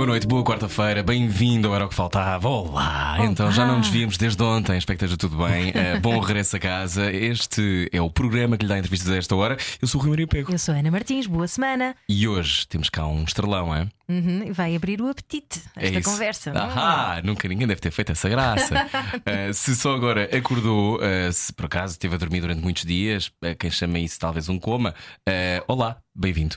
Boa noite, boa quarta-feira, bem-vindo ao Era o que Faltava. Olá! Então já não nos víamos desde ontem, espero que esteja tudo bem. Eh, bom regresso a casa. Este é o programa que lhe dá entrevistas a esta hora. Eu sou o Rui Maria Pego Eu sou Ana Martins, boa semana. e hoje temos cá um estrelão, é? Uhum, vai abrir o apetite É esta isso. conversa. Ahá, nunca ninguém deve ter feito essa graça. Eh, se só agora acordou, eh, se por acaso esteve a dormir durante muitos dias, eh, quem chama isso talvez um coma, olá, bem-vindo.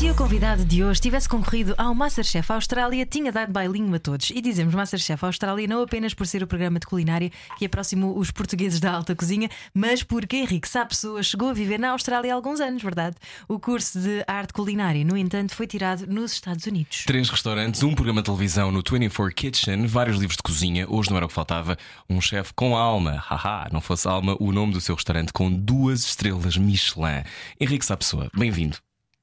Se o convidado de hoje tivesse concorrido ao Masterchef Austrália, tinha dado bailinho a todos. E dizemos Masterchef Austrália não apenas por ser o programa de culinária que aproximou os portugueses da alta cozinha, mas porque Henrique Sá Pessoa chegou a viver na Austrália há alguns anos, verdade? O curso de arte culinária, no entanto, foi tirado nos Estados Unidos. Três restaurantes, um programa de televisão no 24 Kitchen, vários livros de cozinha. Hoje não era o que faltava. Um chefe com alma. Haha, não fosse alma o nome do seu restaurante com duas estrelas Michelin. Henrique Sá Pessoa, bem-vindo.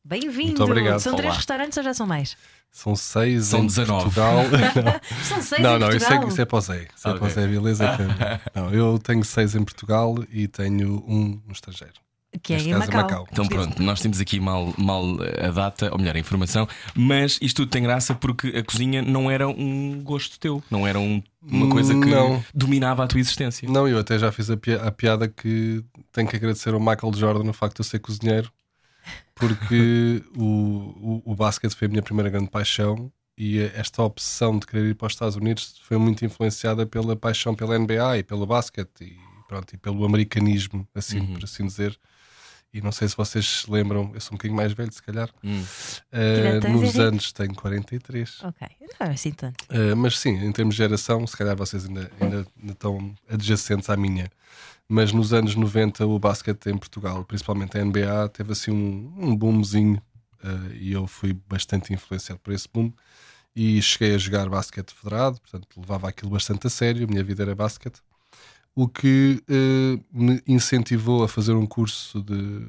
Bem-vindo! São três Olá. restaurantes ou já são mais? São seis São em 19. Portugal. São seis não, em não, isso Portugal. é, isso é para o Zé. Isso é para o. Zé, beleza? que- Não, eu tenho seis em Portugal e tenho um no estrangeiro. Que é em é Macau. Macau. Então pronto, nós temos aqui mal, mal a data, ou melhor, a informação, mas isto tudo tem graça porque a cozinha não era um gosto teu, não era um- uma coisa que Não. dominava a tua existência. Não, eu até já fiz a, pi- a piada que tenho que agradecer ao Michael Jordan no facto de eu ser cozinheiro, porque o, o, o basquete foi a minha primeira grande paixão e esta opção de querer ir para os Estados Unidos foi muito influenciada pela paixão pela NBA e pelo basquete e, pronto, e pelo americanismo, assim Uhum. por assim dizer. E não sei se vocês se lembram, eu sou um bocadinho mais velho, se calhar. Tens, nos anos tenho 43. Ok, não é assim tanto. Uh, mas sim, em termos de geração, se calhar vocês ainda, ainda, ainda estão adjacentes à minha. Mas nos anos 90, o basquete em Portugal, principalmente a NBA, teve assim um, um boomzinho uh, e eu fui bastante influenciado por esse boom. E cheguei a jogar basquete federado, portanto levava aquilo bastante a sério. A minha vida era basquete. O que uh, me incentivou a fazer um curso de,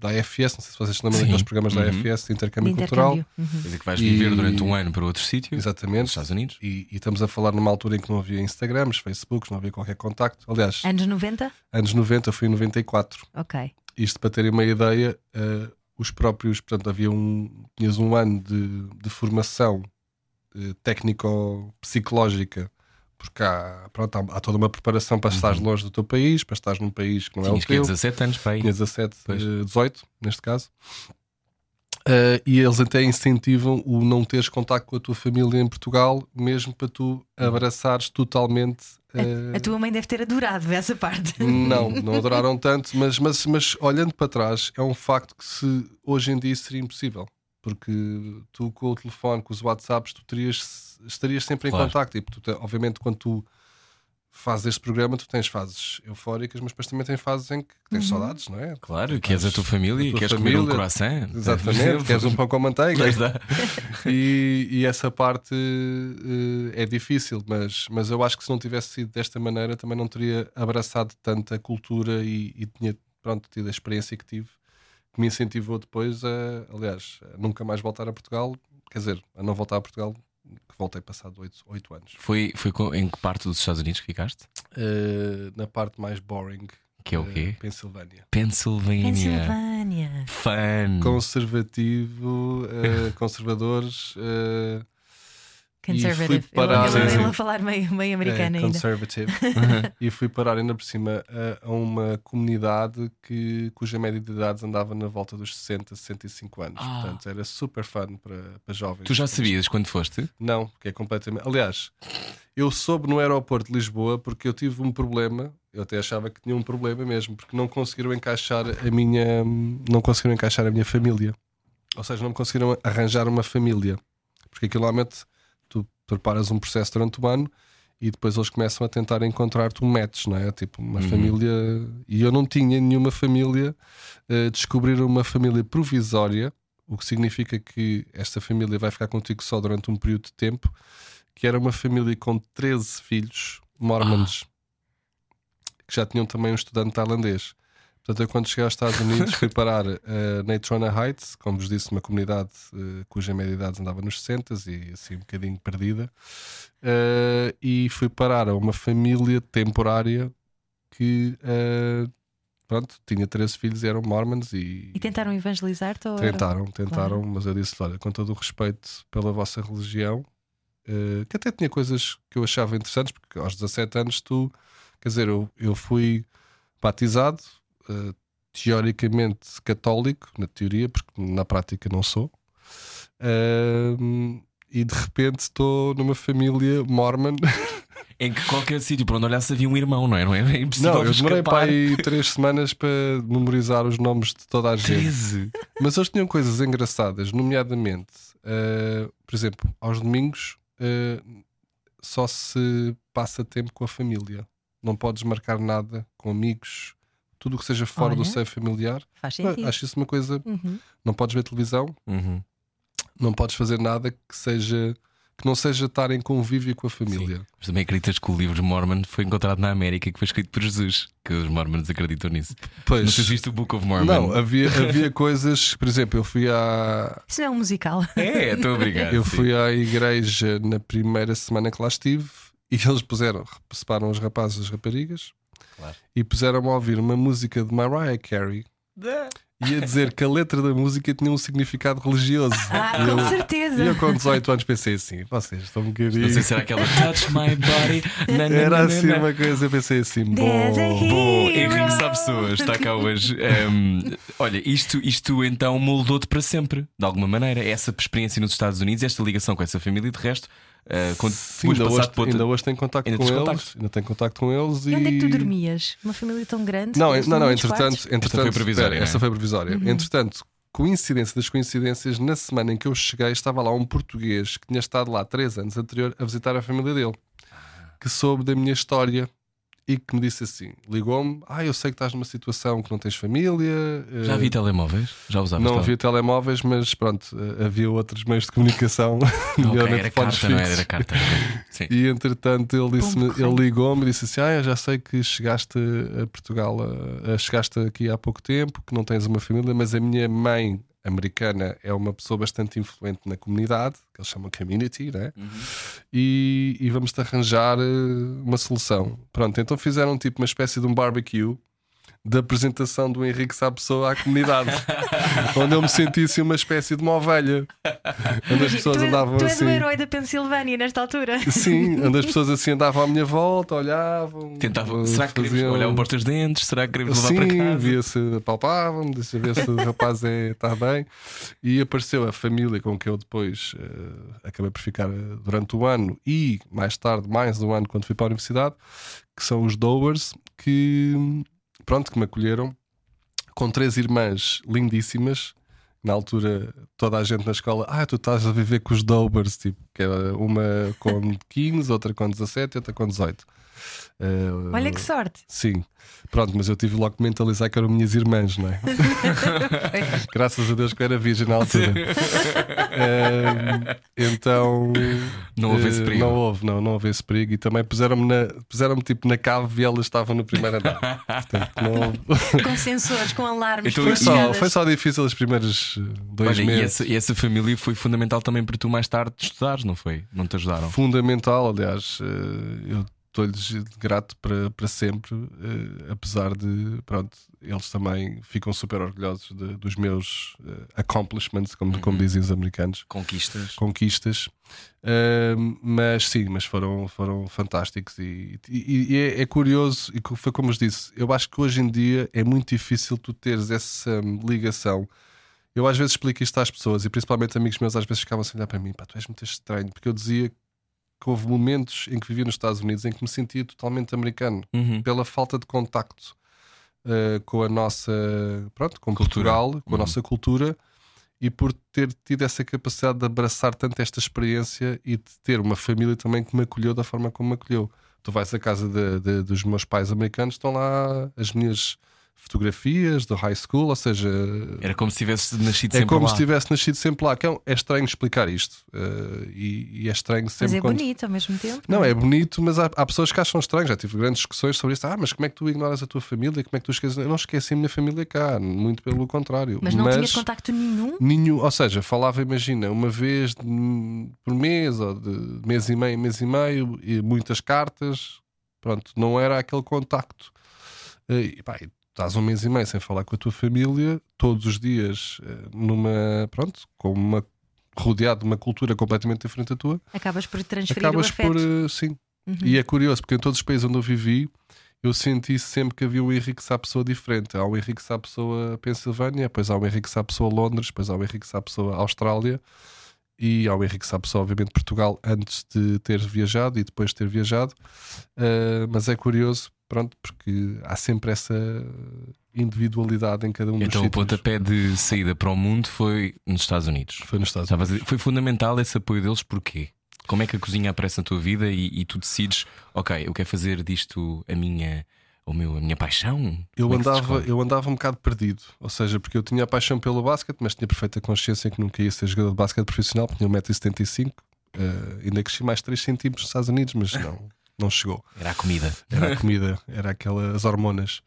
da AFS. Não sei se vocês se lembram Sim. daqueles programas da Uhum. AFS, de De intercâmbio cultural. intercâmbio. Uhum. Quer dizer que vais E- viver durante um ano para outro sítio, Exatamente. Estados Unidos. E, e estamos a falar numa altura em que não havia Instagrams, Facebooks, não havia qualquer contacto. Aliás, Anos 90? anos 90, eu fui em 94. Ok. Isto para terem uma ideia, eh, os próprios, portanto, havia um, tinhas um ano de, de formação eh, técnico-psicológica, porque há, pronto, há, há toda uma preparação para estar longe do teu país, para estar num país que não é Tinhas o que teu. 17 anos para aí. Tinha 17, Pois. eh, 18, neste caso. Eh, e eles até incentivam o não teres contacto com a tua família em Portugal, mesmo para tu abraçares totalmente. eh, A tua mãe deve ter adorado essa parte. Não, não adoraram tanto, mas, mas, mas olhando para trás, é um facto que se hoje em dia seria impossível. Porque tu com o telefone, com os WhatsApps, tu terias, estarias sempre Claro. em contacto. E tu, te- obviamente, quando tu fazes este programa, tu tens fases eufóricas, mas depois também tens fases em que tens saudades, não é? Claro, queres a tua família, a tua queres comer um família. croissant. Exatamente, queres um pão com manteiga. E, e essa parte eh, é difícil, mas, mas eu acho que se não tivesse sido desta maneira também não teria abraçado tanto a cultura e, e tinha pronto, tido a experiência que tive, que me incentivou depois a, aliás, a nunca mais voltar a Portugal, quer dizer, a não voltar a Portugal, que voltei passado oito anos. Foi, foi em que parte dos Estados Unidos que ficaste? Eh, na parte mais boring, Que é o eh, quê? Pensilvânia. Pensilvânia. Pensilvânia. Fun. Conservativo, eh, conservadores. eh, Conservative. E fui parar- Eu, eu, falar meio, meio É, americana ainda. conservative. e fui parar ainda por cima a, a uma comunidade que, cuja média de idades andava na volta dos 60, 65 anos. Ah. Portanto, era super fun para, para jovens. Tu já sabias quando foste? Não, porque é completamente. Aliás, eu soube no aeroporto de Lisboa porque eu tive um problema. Eu até achava que tinha um problema mesmo, porque não conseguiram encaixar a minha. Não conseguiram encaixar a minha família. Ou seja, não me conseguiram arranjar uma família. Porque aquilo normalmente tu preparas um processo durante o ano e depois eles começam a tentar encontrar-te um match, não é? Tipo, uma Uhum. família. E eu não tinha nenhuma família. Uh, descobriram uma família provisória o que significa que esta família vai ficar contigo só durante um período de tempo, que era uma família com 13 filhos mormons, que já tinham também um estudante tailandês. Portanto, eu quando cheguei aos Estados Unidos fui parar uh, na Trona Heights, como vos disse, uma comunidade uh, cuja média idade andava nos 60 e assim um bocadinho perdida, uh, e fui parar a uma família temporária que pronto, tinha 13 filhos e eram mormons e, E tentaram evangelizar-te? tentaram, tentaram, Claro. mas eu disse: olha, com todo o respeito pela vossa religião, que até tinha coisas que eu achava interessantes, porque aos 17 anos tu, quer dizer, eu, eu fui batizado, eh, teoricamente católico, na teoria, porque na prática não sou. Ahm, e de repente estou numa família mormon. Em que qualquer sítio por onde olhasse havia um irmão, não é? Não é, é impossível Não, eu demorei para aí três semanas para memorizar os nomes de toda a gente. 13. Mas eles tinham coisas engraçadas, nomeadamente, eh, por exemplo, aos domingos eh, só se passa tempo com a família. Não podes marcar nada com amigos, tudo o que seja fora do Olha. seio familiar. Faz Ah, sentido. Acho isso uma coisa. Uhum. Não podes ver televisão, Uhum. não podes fazer nada que seja que não seja estar em convívio com a família. Mas também acreditas que o livro Mormon foi encontrado na América e que foi escrito por Jesus, que os Mormons acreditam nisso. Pois, Não sei se viste o Book of Mormon. não, havia, havia coisas, por exemplo, eu fui à, Isso não é um musical. É, estou obrigado. Eu sim. fui à igreja na primeira semana que lá estive e eles puseram, separam os rapazes das raparigas Claro. e puseram-me a ouvir uma música de Mariah Carey e a dizer que a letra da música tinha um significado religioso. Ah, e, com eu, certeza. e eu com 18 anos pensei assim: vocês estão um bocadinho. Não sei se era aquela Touch My Body. Na, na, Era assim na. uma coisa, eu pensei assim: bom. Bom. Henrique sabe pessoas, está cá hoje. Ehm, olha, isto, isto então moldou-te para sempre, de alguma maneira. Essa experiência nos Estados Unidos, esta ligação com essa família, de resto, quando Sim, ainda, hoje, outra. ainda hoje tenho contacto Ainda com eles. contacto? Ainda tenho contacto com eles. E onde é que tu e- dormias? Uma família tão grande? Não, não, não, entretanto, quartos? entretanto foi provisória, é? essa foi provisória. Uhum. Entretanto, coincidência das coincidências, na semana em que eu cheguei, estava lá um português que tinha estado lá três anos anterior a visitar a família dele, que soube da minha história e que me disse assim: ligou-me, ah, eu sei que estás numa situação que não tens família. Já eh, vi telemóveis? Já usavas Não havia telemóveis, mas pronto, eh, havia outros meios de comunicação, Ok, nomeadamente era carta, não é? fixos. Era carta. Sim. E entretanto ele, disse Pombo correio. ele ligou-me e disse assim: Ah, eu já sei que chegaste a Portugal, a- a- chegaste aqui há pouco tempo, que não tens uma família, mas a minha mãe americana é uma pessoa bastante influente na comunidade, que eles chamam community, né? E, e vamos-te arranjar eh, uma solução. Pronto, então fizeram tipo uma espécie de um barbecue da apresentação do Henrique Sá Pessoa à comunidade, onde eu me senti assim uma espécie de uma ovelha, onde as pessoas tu, és- andavam tu és assim. o herói da Pensilvânia nesta altura. Sim, onde as pessoas assim andavam à minha volta, olhavam. Tentava. eh, Será que queremos faziam- olhar para os teus dentes? Será que queremos levar para Sim, casa? via-se, palpavam, deixa ver se o rapaz é, está bem. E apareceu a família com que eu depois eh, acabei por ficar eh, durante o ano e mais tarde, mais um ano, quando fui para a universidade, que são os Dowers, que pronto, que me acolheram com três irmãs lindíssimas. Na altura, toda a gente na escola, ah, tu estás a viver com os Dowers, tipo, que era uma com 15, outra com 17 e outra com 18. Eh, Olha que sorte. Sim, pronto, mas eu tive logo que mentalizar que eram minhas irmãs, não é? Graças a Deus que eu era virgem na altura. Ehm, então Não houve eh, esse perigo. Não houve, não, não houve esse perigo. E também puseram-me na, puseram tipo na cave e elas estavam no primeiro andar. Portanto, não houve- Com sensores, com alarmes. Então, foi, só, foi só difícil os primeiros eh, dois Olha, e meses. essa, e essa família foi fundamental também para tu mais tarde estudares, não foi? Não te ajudaram? fundamental, aliás, eh, eu estou-lhes grato para, para sempre, eh, apesar de, pronto, eles também ficam super orgulhosos de- dos meus eh, accomplishments, como, como Uhum. dizem os americanos, Conquistas. conquistas. Eh, mas sim, mas foram, foram fantásticos e, e- e é, é curioso, e foi como eu disse, eu acho que hoje em dia é muito difícil tu teres essa ligação. Eu às vezes explico isto às pessoas e principalmente amigos meus às vezes ficavam assim a olhar para mim, pá, tu és muito estranho, porque eu dizia que houve momentos em que vivia nos Estados Unidos em que me sentia totalmente americano Uhum. pela falta de contacto eh, com a nossa, pronto, com Cultura. Portugal, com a Uhum. nossa cultura e por ter tido essa capacidade de abraçar tanto esta experiência e de ter uma família também que me acolheu da forma como me acolheu. Tu vais à casa de- de- dos meus pais americanos, estão lá as minhas fotografias do high school, ou seja, Era como se tivesse nascido é sempre como lá. se tivesse nascido sempre lá. Que é, é estranho explicar isto. eh, e, e é estranho sempre Mas é quando- bonito ao mesmo tempo. Não, é bonito, mas há, há pessoas que acham estranho. Já tive grandes discussões sobre isso. Ah, mas como é que tu ignoras a tua família? Como é que tu esqueces? Eu não esqueci a minha família cá, muito pelo contrário. Mas não tinhas contacto nenhum. Nenhum, ou seja, falava, imagina, uma vez de- por mês, ou de mês e meio, mês e meio, e muitas cartas. Pronto, não era aquele contacto. Eh, E, pá, e estás um mês e meio sem falar com a tua família, todos os dias, eh, numa. Pronto, com uma. rodeado de uma cultura completamente diferente da tua, Acabas por transferir acabas o afeto. por. eh, sim. Uhum. E é curioso, porque em todos os países onde eu vivi, eu senti sempre que havia um Henrique Sapessoa diferente. Há um Henrique Sapessoa Pensilvânia, depois há um Henrique Sapessoa Londres, depois há um Henrique Sapessoa Austrália e há o Henrique Sapessoa, obviamente, Portugal, antes de ter viajado e depois de ter viajado. Uh, mas é curioso, pronto, porque há sempre essa individualidade em cada um dos Então o sítios. pontapé de saída para o mundo foi nos Estados Unidos. Foi nos Estados Unidos. dizer, Foi fundamental esse apoio deles, porquê? Como é que a cozinha aparece na tua vida e, e tu decides, ok, eu quero fazer disto a minha, o meu, a minha paixão? Eu é andava, eu andava um bocado perdido, ou seja, porque eu tinha a paixão pelo basquete, mas tinha perfeita consciência que nunca ia ser jogador de basquete profissional, porque tinha 1,75m, uh, ainda cresci mais 3 centímetros nos Estados Unidos, mas não, não chegou. Era a comida. Era a comida, era aquelas hormonas.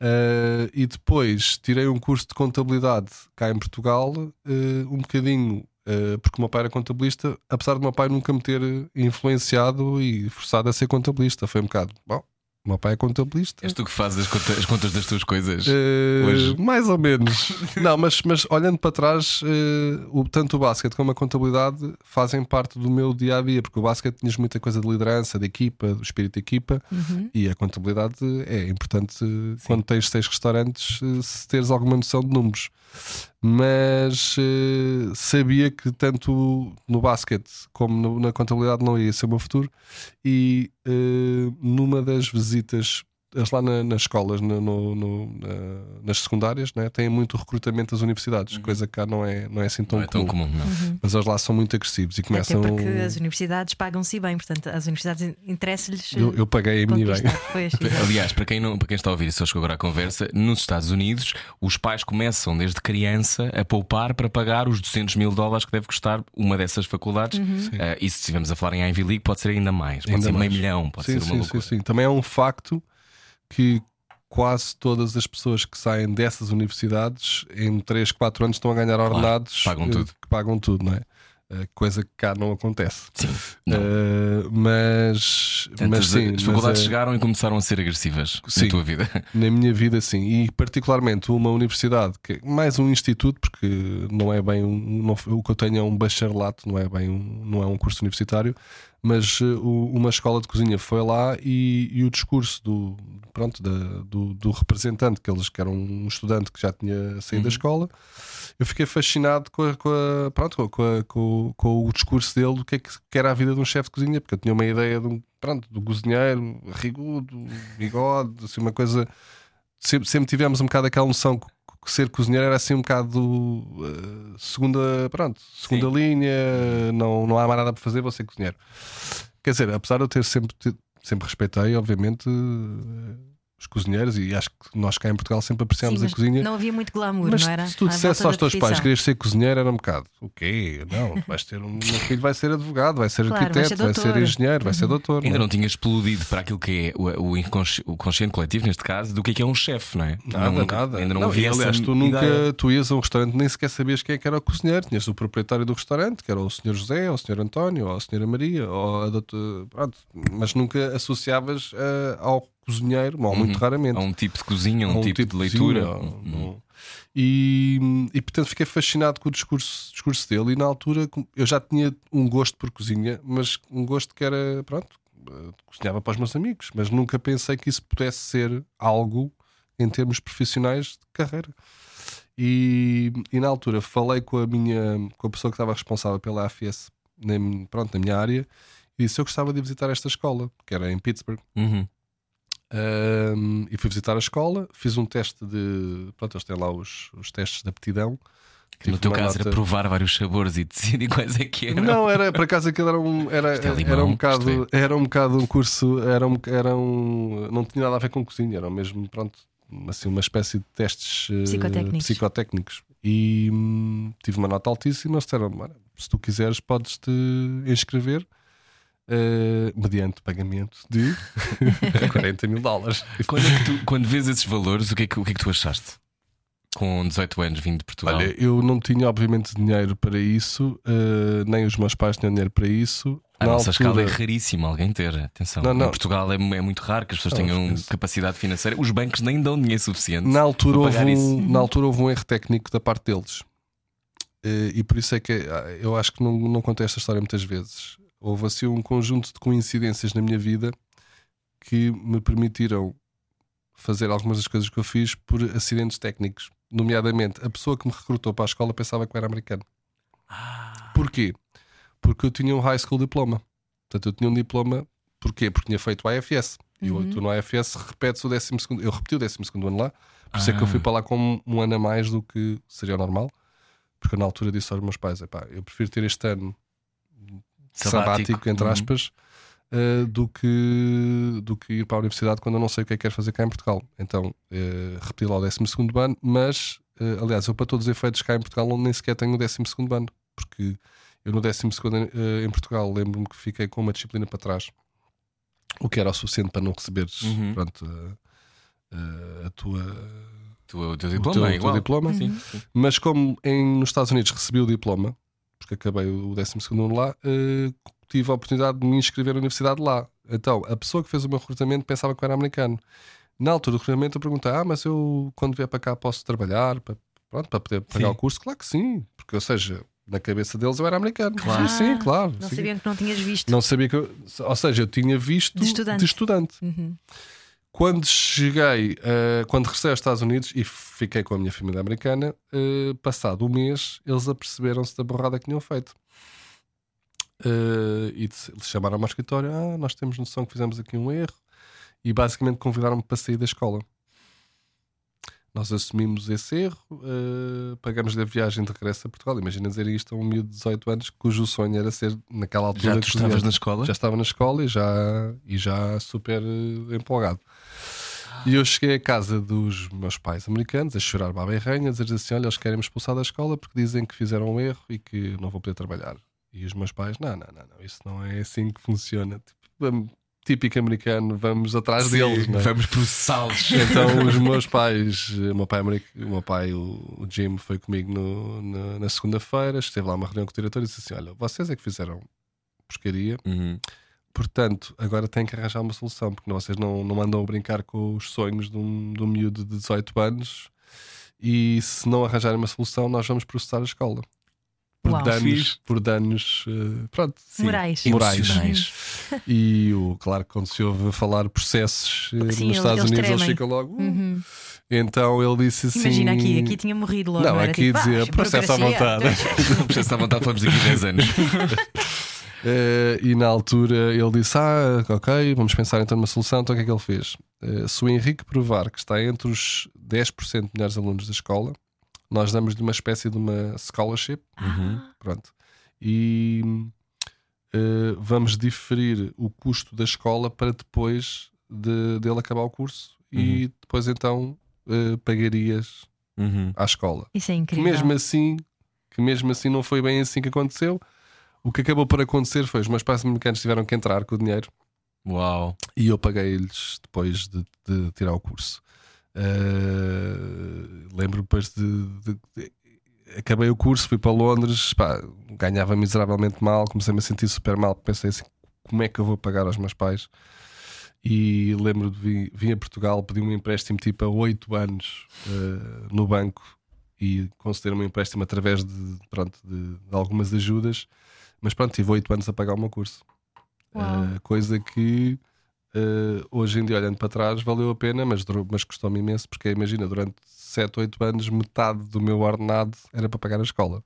Uh, e depois tirei um curso de contabilidade cá em Portugal, uh, um bocadinho. uh, porque o meu pai era contabilista, apesar do meu pai nunca me ter influenciado e forçado a ser contabilista, foi um bocado. Bom, meu pai é contabilista. És tu que fazes as contas, as contas das tuas coisas. Eh, hoje. Mais ou menos. Não, mas, mas olhando para trás, eh, o, tanto o basquete como a contabilidade fazem parte do meu dia a dia, porque o basquete tinhas muita coisa de liderança, de equipa, do espírito de equipa, Uhum. e a contabilidade é importante eh, quando tens seis restaurantes, eh, se teres alguma noção de números. Mas eh, sabia que tanto no basquete como no- na contabilidade não ia ser o meu futuro, e eh, numa das visitas eles lá na- nas escolas, no- no- no- na- nas secundárias, né, têm muito recrutamento das universidades, coisa que cá não é, não é assim tão, Uhum. não é tão comum. comum, não. Mas eles lá são muito agressivos e Até começam. porque as universidades pagam-se bem, portanto, as universidades interessa-lhes. Eu, eu paguei a minha bem. Pois. Aliás, para quem, não, para quem está a ouvir só chegou agora à conversa, nos Estados Unidos os pais começam desde criança a poupar para pagar os 200 mil dólares que deve custar uma dessas faculdades. Ah, e se estivermos a falar em Ivy League, pode ser ainda mais, pode Ainda ser mais. meio milhão, pode sim, ser uma sim, loucura. sim, sim. Também é um facto que quase todas as pessoas que saem dessas universidades em 3, 4 anos estão a ganhar ordenados pagam eh, tudo. que pagam tudo, não é? Eh, Coisa que cá não acontece. Sim, não. Eh, mas, Portanto, mas as, sim, as faculdades eh, chegaram e começaram a ser agressivas Sim. na tua vida. Na minha vida, sim. E particularmente uma universidade, que é mais um instituto, porque não é bem um. não- o que eu tenho é um bacharelato, não é bem um, não é um curso universitário, mas o- uma escola de cozinha foi lá e, e o discurso do, pronto, da- do, do representante, que eles que era um estudante que já tinha saído da escola, eu fiquei fascinado com, a, com, a- pronto, com, a- com- com o discurso dele do que é que, que era a vida de um chefe de cozinha, porque eu tinha uma ideia de um, pronto, do cozinheiro, rigudo, bigode, assim, uma coisa. Sempre, sempre tivemos um bocado aquela noção que ser cozinheiro era assim um bocado eh, segunda, pronto, segunda linha, não, não há mais nada para fazer, vou ser cozinheiro. Quer dizer, apesar de eu ter sempre, sempre respeitei, obviamente, eh, os cozinheiros, e acho que nós cá em Portugal sempre apreciamos Sim, a cozinha. Não havia muito glamour, Mas não era? se tu dissesse aos teus pais que querias ser cozinheiro, era um bocado. O quê? Não, vais ter um. o meu filho vai ser advogado, vai ser Claro, vai arquiteto, ser vai ser, doutor. Uhum. engenheiro, vai ser doutor. Ainda não é? não tinha explodido para aquilo que é o, o, inconsci- o consciente coletivo, neste caso, do que é que é um chefe, não é? Nada, Nunca- nada. Ainda não, Não, havia aliás, essa tu nunca ideia. tu ias a um restaurante nem sequer sabias quem é que era o cozinheiro. Tinhas o proprietário do restaurante, que era o Sr. José, ou o Sr. António, ou a Sra. Maria, ou a doutora, pronto, mas nunca associavas eh, ao cozinheiro, ou muito raramente. Há um tipo de cozinha, um, a tipo, de leitura. cozinha, Uhum. E, e portanto fiquei fascinado com o discurso, discurso dele. E na altura eu já tinha um gosto por cozinha, mas um gosto que era, pronto, eh, cozinhava para os meus amigos, mas nunca pensei que isso pudesse ser algo em termos profissionais de carreira. E, e na altura falei com a minha com a pessoa que estava responsável pela AFS na, pronto, na minha área e disse eu gostava de visitar esta escola, que era em Pittsburgh. Uhum. Um, e fui visitar a escola, fiz um teste de. Pronto, eles têm lá os, os testes de aptidão. Que no teu caso era nota- provar vários sabores e decidir quais é que eram. Não, era por acaso aquilo era um, era, é limão, era um bocado, era um bocado um curso, era um, era um, não tinha nada a ver com cozinha, era mesmo, pronto, assim, uma espécie de testes eh, Psicotécnicos. psicotécnicos. E hum, tive uma nota altíssima. Eles disseram: "Olha, se tu quiseres, podes-te inscrever. Eh, mediante pagamento de 40 mil dólares. Quando, é tu- quando vês esses valores, o que, é que, o que é que tu achaste? Com 18 anos vindo de Portugal. Olha, eu não tinha, obviamente, dinheiro para isso, eh, nem os meus pais tinham dinheiro para isso. a Na nossa altura- escala é raríssimo alguém ter. Atenção, Não, não. em Portugal é, é muito raro que as pessoas Não, tenham capacidade financeira. Os bancos nem dão dinheiro suficiente. Na altura, houve um, isso. na altura houve um erro técnico da parte deles. Eh, E por isso é que ah, eu acho que não, não contei esta história muitas vezes. Houve assim um conjunto de coincidências na minha vida que me permitiram fazer algumas das coisas que eu fiz por acidentes técnicos. Nomeadamente, a pessoa que me recrutou para a escola pensava que eu era americano. Porquê? Porque eu tinha um high school diploma. Portanto, eu tinha um diploma. Porquê? Porque tinha feito o AFS. E Uhum. eu, tu no AFS repetes o 12 segundo. Eu repeti o 12 segundo ano lá. Por isso é que eu Ah. fui para lá com um ano a mais do que seria normal. Porque eu, na altura disse aos meus pais: "Epá, eu prefiro ter este ano sabático, Sabático. entre Uhum. aspas, eh, do, que, do que ir para a universidade quando eu não sei o que é que quero fazer cá em Portugal. Então, eh, repeti lá o 12 ano, mas, eh, aliás, eu para todos os efeitos cá em Portugal nem sequer tenho o 12 ano, porque eu no 12 eh, em Portugal lembro-me que fiquei com uma disciplina para trás, o que era o suficiente para não receberes Uhum. pronto, eh, a tua Tu- O teu o diploma teu- é o teu diploma. Sim, sim. Mas como em, nos Estados Unidos recebi o diploma, porque acabei o 12 ano lá, eh, tive a oportunidade de me inscrever na universidade lá. Então, a pessoa que fez o meu recrutamento pensava que eu era americano. Na altura do recrutamento, eu perguntei: Ah, mas eu quando vier para cá posso trabalhar para, pronto, para poder pagar Sim. o curso? Claro que sim, porque, ou seja, na cabeça deles eu era americano. Claro. Sim, sim, claro. Não sim. sabiam que não tinhas visto. Não sabia que eu, ou seja, eu tinha visto De estudante. de estudante. Uhum. Quando cheguei, eh, quando regressei aos Estados Unidos e fiquei com a minha família americana, eh, passado um mês, eles aperceberam-se da borrada que tinham feito. Eh, e chamaram-me ao escritório: Ah, nós temos noção que fizemos aqui um erro, e basicamente convidaram-me para sair da escola. Nós assumimos esse erro, eh, pagamos-lhe a viagem de regresso a Portugal. Imagina dizer isto a um miúdo de 18 anos, cujo sonho era ser, naquela altura, Já tu estavas na escola? Já estava na escola e já, e já super eh, empolgado. E eu cheguei à casa dos meus pais americanos a chorar baba e ranha, a dizer assim: Olha, eles querem me expulsar da escola porque dizem que fizeram um erro e que não vou poder trabalhar. E os meus pais: Não, não, não, não isso não é assim que funciona. Tipo, típico americano, vamos atrás Sim, deles. é? Vamos processá-los. Então os meus pais, o meu pai, americ- o, meu pai o Jim, foi comigo no- na, na segunda-feira, esteve lá uma reunião com o diretor e disse assim: Olha, vocês é que fizeram porcaria, Uhum. portanto, agora têm que arranjar uma solução, porque vocês não, não andam a brincar com os sonhos de um, de um miúdo de 18 anos e se não arranjarem uma solução, nós vamos processar a escola. Por Uau. danos, Fixe. por danos eh, pronto, Sim. Morais. Morais. E o, claro, que quando se ouve falar processos eh, Sim, nos Estados eles Unidos, eles tremem. ficam logo. "Uh". Uhum. Então ele disse assim. Imagina aqui, aqui tinha morrido logo. Não, aqui tipo, dizia "Ah, processo à burocracia." vontade. Processo à vontade, falamos daqui a 10 anos. Eh, e na altura ele disse: Ah, ok, vamos pensar então numa solução. Então o que é que ele fez? Se o Henrique provar que está entre os 10% de melhores alunos da escola, nós damos-lhe uma espécie de uma scholarship. Uhum. Pronto. E eh, vamos diferir o custo da escola para depois de, dele acabar o curso e depois então eh, pagarias Uhum. à escola. Isso é que incrível. mesmo assim que mesmo assim não foi bem assim que aconteceu o que acabou por acontecer foi os meus pais americanos tiveram que entrar com o dinheiro Uau. e eu paguei-lhes depois de, de tirar o curso Uh, lembro depois de, de- de- acabei o curso, fui para Londres pá, ganhava miseravelmente mal comecei-me a sentir super mal pensei assim, como é que eu vou pagar aos meus pais e lembro de vir, vim a Portugal, pedi um empréstimo tipo a 8 anos uh, no banco e concederam-me um empréstimo através de, pronto, de, de algumas ajudas, mas pronto, tive 8 anos a pagar o meu curso. Uh, coisa que uh, hoje em dia, olhando para trás, valeu a pena, mas, mas custou-me imenso, porque imagina, durante 7, 8 anos, metade do meu ordenado era para pagar a escola.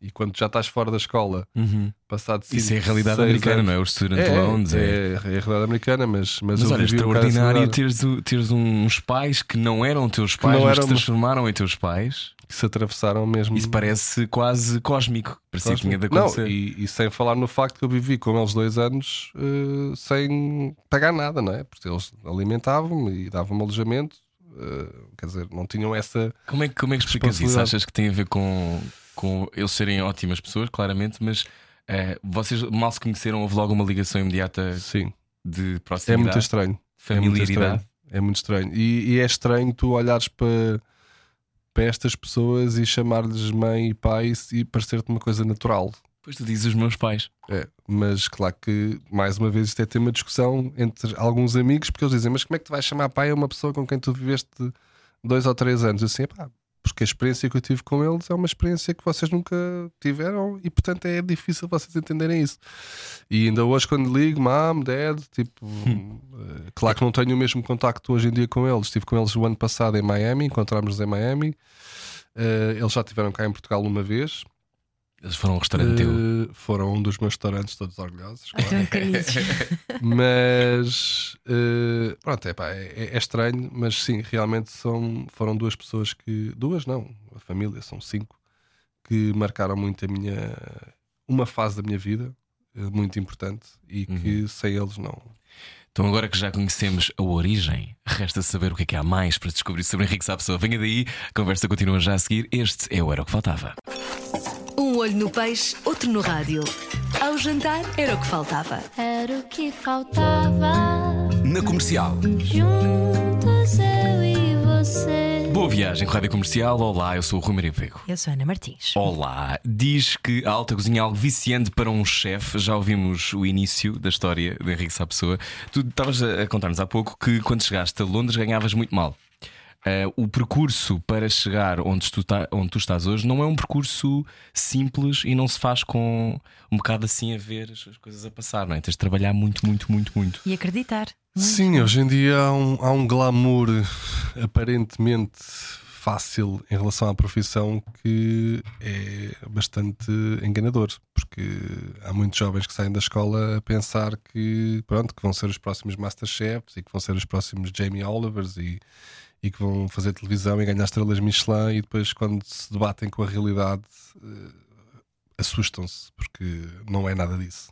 E quando já estás fora da escola, Uhum. passado Isso cinco, é a realidade americana, anos- não é? Os student é, loans. É, é, é a realidade americana, mas, mas, Mas olha, extraordinário teres, o- teres uns pais que não eram teus pais, não mas eram- se transformaram em teus pais. que se atravessaram mesmo. Isso parece quase cósmico. Parecia que tinha de Não, acontecer. e, e sem falar no facto que eu vivi com eles dois anos eh, sem pagar nada, não é? Porque eles alimentavam-me e davam-me alojamento eh, quer dizer, não tinham essa. Como é, que- como é que explicas isso? Achas que tem a ver com, com eles serem ótimas pessoas, claramente, mas eh, vocês mal se conheceram, houve logo uma ligação imediata Sim, de é proximidade, muito estranho. É muito familiaridade? estranho. É muito estranho. E, e é estranho tu olhares para, para estas pessoas e chamar-lhes mãe e pai e parecer-te uma coisa natural. Depois tu dizes os meus pais. É, mas claro que, mais uma vez, isto é ter uma discussão entre alguns amigos, porque eles dizem: Mas como é que tu vais chamar pai a uma pessoa com quem tu viveste dois ou três anos? Eu assim, pá, porque a experiência que eu tive com eles é uma experiência que vocês nunca tiveram e, portanto, é difícil vocês entenderem isso. E ainda hoje, quando ligo, mom, dad, tipo, eh, claro que não tenho o mesmo contacto hoje em dia com eles. Estive com eles o ano passado em Miami, encontramos-nos em Miami. Eh, eles já estiveram cá em Portugal uma vez. Eles foram a um restaurante teu. Eh, foram um dos meus restaurantes, todos orgulhosos. claro. Mas eh, pronto, é, pá, é, é estranho, mas sim, realmente são, foram duas pessoas que. Duas não, a família, são cinco, que marcaram muito a minha. uma fase da minha vida eh, muito importante e que sem eles não. Então, agora que já conhecemos a origem, resta saber o que é que há mais para descobrir sobre Henrique Sapessoa. Venha daí, a conversa continua já a seguir. Este é o Era o que Faltava. Olho no peixe, outro no rádio. Ao jantar era o que faltava. Era o que faltava. Na comercial. Juntos eu e você. Boa viagem com a Rádio Comercial. Olá, eu sou o Rui Maria Pego. Eu sou a Ana Martins. Olá, diz que a alta cozinha é algo viciante para um chefe. Já ouvimos o início da história de Henrique Sapessoa. Tu estavas a a contar-nos há pouco que quando chegaste a Londres ganhavas muito mal. Ah, o percurso para chegar onde tu, tá- onde tu estás hoje não é um percurso simples e não se faz com um bocado assim a ver as as coisas a passar, não é? Tens de trabalhar muito, muito, muito, muito. E acreditar. Muito. Sim, hoje em dia há um, há um glamour aparentemente fácil em relação à profissão que é bastante enganador, porque há muitos jovens que saem da escola a pensar que pronto, que vão ser os próximos Masterchefs e que vão ser os próximos Jamie Olivers e, e que vão fazer televisão e ganhar estrelas Michelin e depois quando se debatem com a realidade eh, assustam-se porque não é nada disso.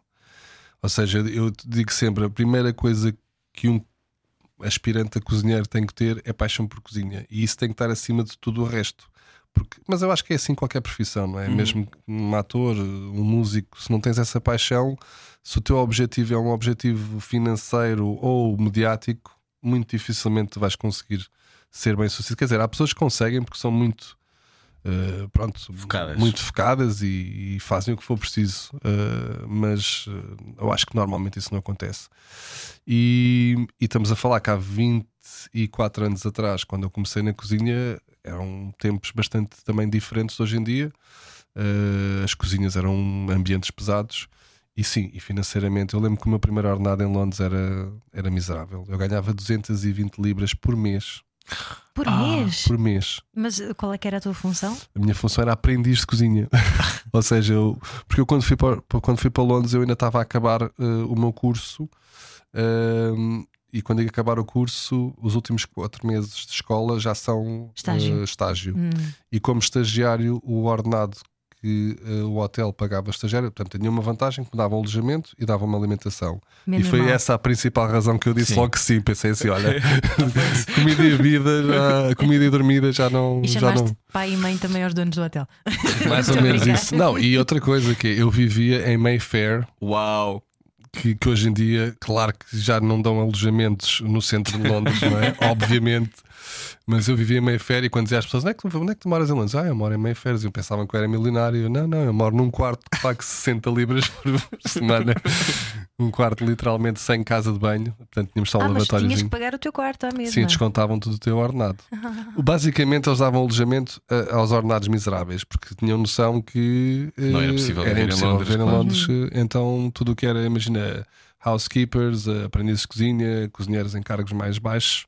Ou seja, eu digo sempre: a primeira coisa que um aspirante a cozinheiro tem que ter é paixão por cozinha, e isso tem que estar acima de tudo o resto. Porque, mas eu acho que é assim qualquer profissão, não é? Mesmo um ator, um músico, se não tens essa paixão, se o teu objetivo é um objetivo financeiro ou mediático, muito dificilmente vais conseguir ser bem sucedido. Quer dizer, há pessoas que conseguem porque são muito Uh, pronto, Focadas. muito focadas e, e fazem o que for preciso, Uh, mas uh, eu acho que normalmente isso não acontece. E, e estamos a falar que há 24 anos atrás, quando eu comecei na cozinha, eram tempos bastante também diferentes de hoje em dia. As cozinhas eram ambientes pesados. E sim, e financeiramente, eu lembro que o meu primeiro ordenado em Londres era, era miserável. Eu ganhava 220 libras por mês. Por Ah, mês. Por mês. Mas uh, qual é que era a tua função? A minha função era aprendiz de cozinha. Ou seja, eu, porque eu quando fui para, quando fui para Londres eu ainda estava a acabar eh, o meu curso. ehm, e quando ia acabar o curso, os últimos quatro meses de escola já são Estágio. eh, estágio. Hum. E como estagiário, o ordenado que eh, o hotel pagava ao estagiário, portanto, tinha uma vantagem que me dava um alojamento e dava uma alimentação. Menos e foi mal. essa a principal razão que eu disse Sim. logo que sim. Pensei assim: olha, comida e bebida, já, comida e dormida já não. E já não pai e mãe também aos donos do hotel. mais ou a menos isso. Não, e outra coisa que eu vivia em Mayfair, Uau! que, que hoje em dia, claro que já não dão alojamentos no centro de Londres, não é? Obviamente. Mas eu vivia em Mayfair e quando dizia às pessoas, onde é que tu, onde é que tu moras em Londres? Ah, eu moro em Mayfair. E eu pensava que eu era milionário. Eu, não, não, eu moro num quarto que pago 60 libras por semana. um quarto literalmente sem casa de banho. Portanto, tínhamos só um Ah, lavatório. tinhas que pagar o teu quarto à mesma. Sim, descontavam tudo o teu ordenado. Basicamente, eles davam alojamento eh, aos ordenados miseráveis, porque tinham noção que eh, Não era possível era viver em impossível Londres, viver em. Londres. eh, Então, tudo o que era, imagina, housekeepers, aprendizes de cozinha, cozinheiros em cargos mais baixos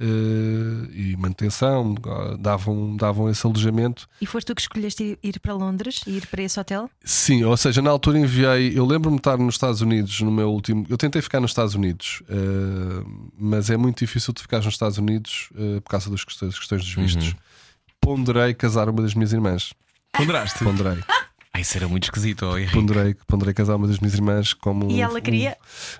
e manutenção, davam, davam esse alojamento. E foste tu que escolheste ir, para Londres, ir para esse hotel? Sim, ou seja, na altura enviei. Eu lembro-me de estar nos Estados Unidos no meu último. Eu tentei ficar nos Estados Unidos, eh, mas é muito difícil de ficar nos Estados Unidos eh, por causa das questões, questões dos vistos. Ponderei casar uma das minhas irmãs. Ponderaste? Ponderei. Ai, isso era muito esquisito, oh, Henrique. ponderei, ponderei casar uma das minhas irmãs como. E ela um- queria?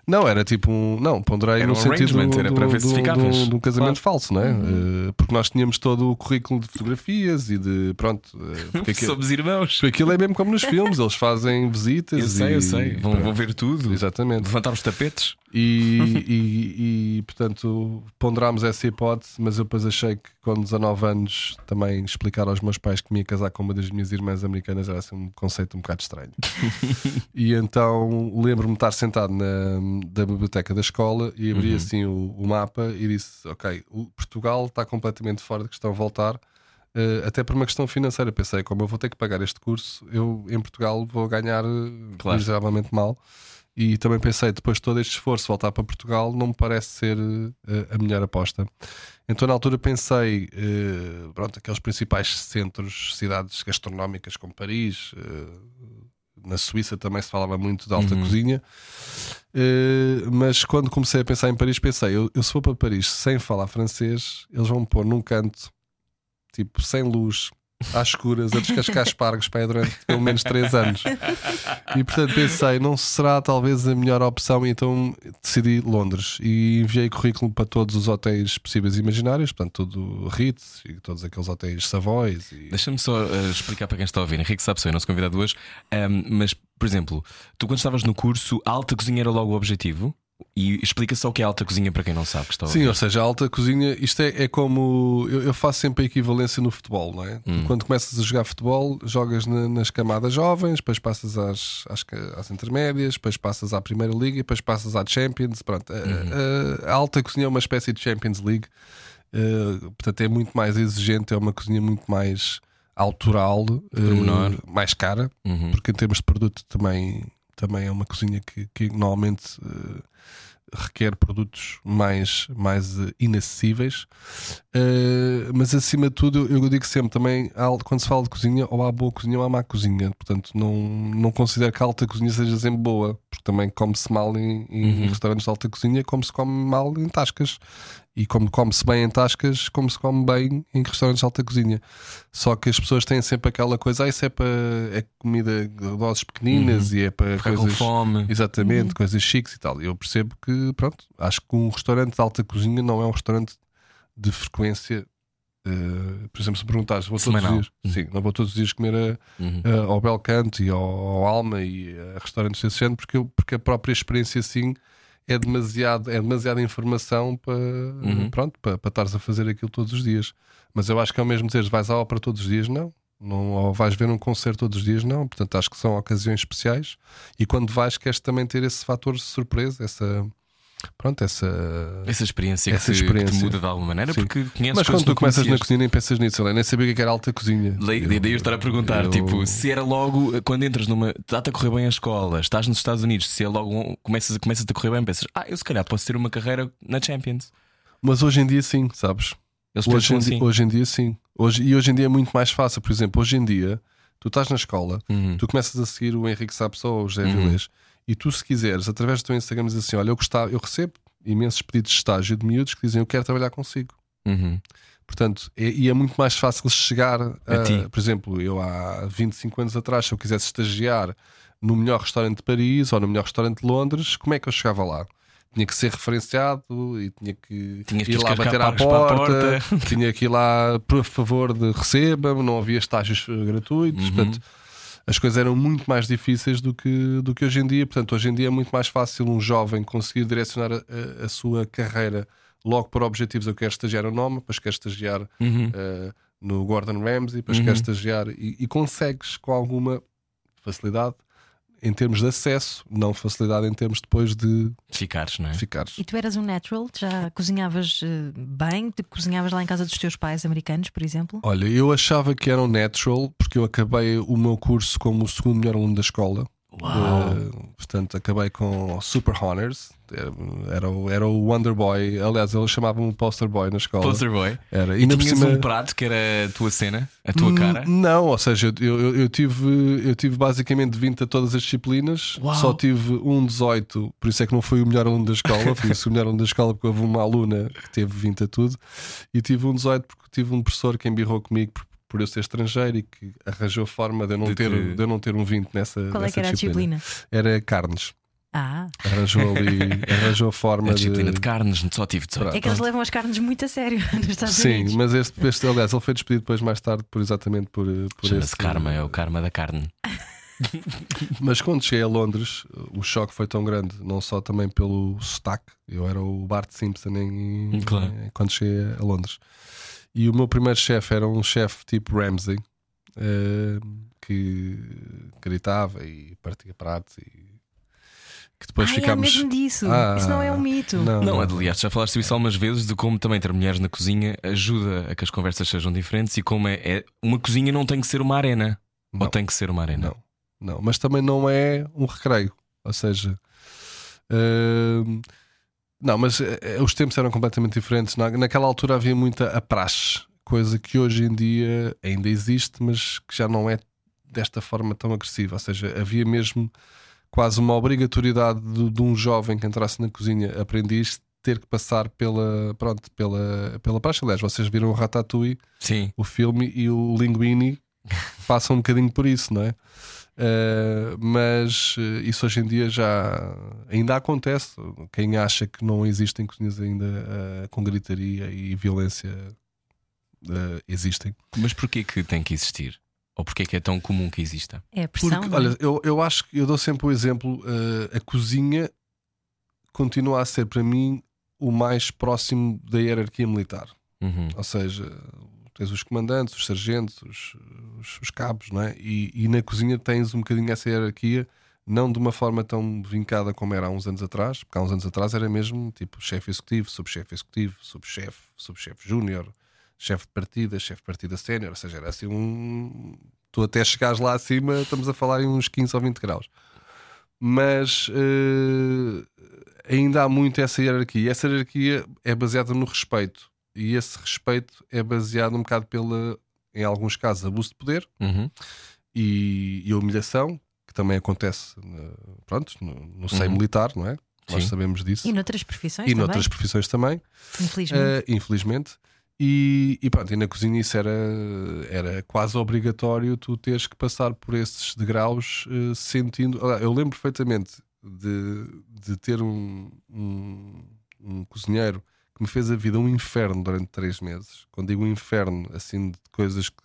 Não, era tipo um. Não, ponderei Era no um sentido arrangement, era do- para ver se do- ficavas. do- de um casamento falso, não é? Uhum. Eh, porque nós tínhamos todo o currículo de fotografias e de. Pronto. porque aquilo, Somos irmãos. porque aquilo é mesmo como nos filmes, eles fazem visitas. Eu sei, e, eu sei. Vão, vão ver tudo. Exatamente. Levantar os tapetes. E, e- e, portanto ponderámos essa hipótese, mas eu depois achei que com 19 anos também explicar aos meus pais que me ia casar com uma das minhas irmãs americanas era assim um conceito um bocado estranho. e então lembro-me de estar sentado na da biblioteca da escola e abri assim o, o mapa e disse: Ok, Portugal está completamente fora de questão voltar. eh, até por uma questão financeira, pensei, como eu vou ter que pagar este curso, eu em Portugal vou ganhar eh, Claro. miseravelmente mal. E também pensei, depois de todo este esforço, voltar para Portugal não me parece ser eh, a melhor aposta. Então, na altura, pensei, eh, pronto, aqueles principais centros, cidades gastronómicas como Paris, eh, na Suíça também se falava muito de alta cozinha. Eh, mas quando comecei a pensar em Paris, pensei, eu, eu se for para Paris sem falar francês, eles vão me pôr num canto, tipo, sem luz. Às escuras, a descascar espargos para durante pelo menos 3 anos. E portanto pensei, não será talvez a melhor opção, então decidi Londres e enviei currículo para todos os hotéis possíveis e imaginários, portanto, tudo Ritz e todos aqueles hotéis Savoys. E... Deixa-me só eh, explicar para quem está a ouvir. Henrique sabe, sou eu, nosso convidado hoje. Ahm, mas, por exemplo, tu quando estavas no curso, alta cozinha era logo o objetivo? E explica só o que é alta cozinha para quem não sabe que Sim, ou seja, a alta cozinha, isto é, é como eu, eu faço sempre a equivalência no futebol, não é? Hum. Quando começas a jogar futebol, jogas na- nas camadas jovens, depois passas às, às, às intermédias, depois passas à Primeira Liga, depois passas à Champions. Pronto, A- Uhum. a, a alta cozinha é uma espécie de Champions League, eh, portanto, é muito mais exigente, é uma cozinha muito mais autoral, pormenor. mais cara, Uhum. porque em termos de produto também, também é uma cozinha que, que normalmente eh, requer produtos mais, mais inacessíveis. Eh, mas acima de tudo, eu, digo sempre também, quando se fala de cozinha, ou há boa cozinha ou há má cozinha. Portanto, não, não considero que a alta cozinha seja sempre boa, porque também come-se mal em, em restaurantes de alta cozinha, como se come mal em tascas. E como come-se bem em tascas, como se come bem em restaurantes de alta cozinha. Só que as pessoas têm sempre aquela coisa, ah, isso é para é comida de doses pequeninas e é para Ficar com coisas. fome. Exatamente, coisas chiques e tal. Eu percebo que, pronto, acho que um restaurante de alta cozinha não é um restaurante de frequência. eh, por exemplo, se perguntares, vou todos os dias, sim, não vou todos os dias comer a, Uhum. a- ao Belcanto e ao, ao Alma e a restaurantes desse género, porque, eu- porque a própria experiência assim é demasiado, é demasiada informação para, pronto, para, para estares a fazer aquilo todos os dias. Mas eu acho que é o mesmo dizer, vais à ópera todos os dias, não. Não, ou vais ver um concerto todos os dias, não. Portanto, acho que são ocasiões especiais e quando vais, queres também ter esse fator de surpresa, essa pronto, essa. Essa experiência, Essa que, te- que experiência. te muda de alguma maneira, Sim. porque conheces Mas quando tu começas na cozinha, nem pensas nisso, nem sabia o que era alta cozinha. Daí Eu- daí eu estar a perguntar, eu- tipo, se era logo quando entras numa. Está-te a correr bem a escola, estás nos Estados Unidos, se é logo começas, começas a correr bem, pensas, ah, eu se calhar posso ter uma carreira na Champions. Mas hoje em dia, sim, sabes? Hoje em, assim. di- hoje em dia, sim. Hoje, e hoje em dia é muito mais fácil. Por exemplo, hoje em dia, tu estás na escola, Uhum. tu começas a seguir o Henrique Sapes ou o José Vilés, e tu, se quiseres, através do teu Instagram, dizes assim: Olha, eu, gostava, eu recebo imensos pedidos de estágio de miúdos que dizem eu quero trabalhar consigo. Uhum. Portanto, é, e é muito mais fácil chegar a, A ti. por exemplo, eu há 25 anos atrás, se eu quisesse estagiar no melhor restaurante de Paris ou no melhor restaurante de Londres, como é que eu chegava lá? Tinha que ser referenciado e tinha que Tinhas que ir lá descascar bater à porta, porta. tinha que ir lá, por favor, de receba-me, não havia estágios eh, gratuitos. Uhum. Portanto, as coisas eram muito mais difíceis do que, do que hoje em dia. Portanto, hoje em dia é muito mais fácil um jovem conseguir direcionar a, a- sua carreira logo para objetivos. Eu quero estagiar no nome, depois quero estagiar Uhum. eh, no Gordon Ramsay, depois Uhum. quero estagiar e, e consegues com alguma facilidade em termos de acesso, não facilidade em termos depois de Ficares, não é? ficares. E tu eras um natural? Já cozinhavas eh, bem? Te cozinhavas lá em casa dos teus pais americanos, por exemplo? Olha, eu achava que era um natural porque eu acabei o meu curso como o segundo melhor aluno da escola. Eh, portanto, acabei com Super Honors. Era, o- era o Wonder Boy. Aliás, eles chamavam-me o Poster Boy na escola. Poster Boy. Era. E ainda por tinhas cima- um prato que era a tua cena, a tua cara. Não, ou seja, eu, eu, eu tive, eu tive basicamente 20 a todas as disciplinas, Uau. só tive um 18, por isso é que não fui o melhor aluno da escola, fui o melhor aluno da escola porque houve uma aluna que teve 20 a tudo, e tive um 18 porque tive um professor que embirrou comigo por, por eu ser estrangeiro e que arranjou forma de eu não, De ter, te- de eu não ter um 20 nessa, Qual é nessa que era a disciplina? Era carnes. Ah, Arranjou ali, arranjou a forma A disciplina de. de carnes, só tive 18. é que eles levam as carnes muito a sério nos Estados Sim, Unidos. mas este, este, aliás, ele foi despedido depois mais tarde por exatamente por, por Chama-se esse karma, é o karma da carne. Mas quando cheguei a Londres, o choque foi tão grande, não só também pelo sotaque. Eu era o Bart Simpson em, Claro. em- quando cheguei a Londres. E o meu primeiro chefe era um chefe tipo Ramsey, eh, que gritava e partia pratos e que depois Ai, ficámos. é mesmo disso. Ah, Isso não é um mito. Não, Não, aliás, já falaste isso algumas vezes de como também ter mulheres na cozinha ajuda a que as conversas sejam diferentes e como é, é- uma cozinha não tem que ser uma arena. Não. Ou tem que ser uma arena? Não, não, mas também não é um recreio. Ou seja, hum, não, mas eh, os tempos eram completamente diferentes. Na, naquela altura havia muita a praxe, coisa que hoje em dia ainda existe, mas que já não é desta forma tão agressiva. Ou seja, havia mesmo quase uma obrigatoriedade de, de um jovem que entrasse na cozinha aprendiz ter que passar pela, pronto, pela, pela praxe. Aliás, vocês viram o Ratatouille Sim. o filme e o Linguini passam um bocadinho por isso, não é? Uh, mas uh, isso hoje em dia já ainda acontece. Quem acha que não existem cozinhas ainda uh, com gritaria e violência uh, existem. Mas porquê que tem que existir? Ou porquê que é tão comum que exista? É a pressão. Porque, é? olha, eu, eu acho que eu dou sempre o exemplo: uh, a cozinha continua a ser para mim o mais próximo da hierarquia militar. Uhum. Ou seja, tens os comandantes, os sargentos, os, os, os cabos, não é? E, e na cozinha tens um bocadinho essa hierarquia, não de uma forma tão vincada como era há uns anos atrás, porque há uns anos atrás era mesmo tipo chefe executivo, subchefe executivo, subchefe, subchefe júnior, chefe de partida, chefe de partida sénior, ou seja, era assim um. Tu até chegares lá acima, estamos a falar em uns 15 ou 20 graus. Mas eh, ainda há muito essa hierarquia. Essa hierarquia é baseada no respeito. E esse respeito é baseado um bocado pela, em alguns casos, abuso de poder Uhum. e, e a humilhação, que também acontece pronto, no, no seio Uhum. militar, não é? Nós Sim. sabemos disso. E noutras profissões E também, noutras profissões também, infelizmente. eh, infelizmente. E, e pronto, e na cozinha isso era, era quase obrigatório tu teres que passar por esses degraus eh, sentindo. Eu lembro perfeitamente de, de ter um, um, um cozinheiro que me fez a vida um inferno durante três meses. Quando digo um inferno, assim, de coisas que.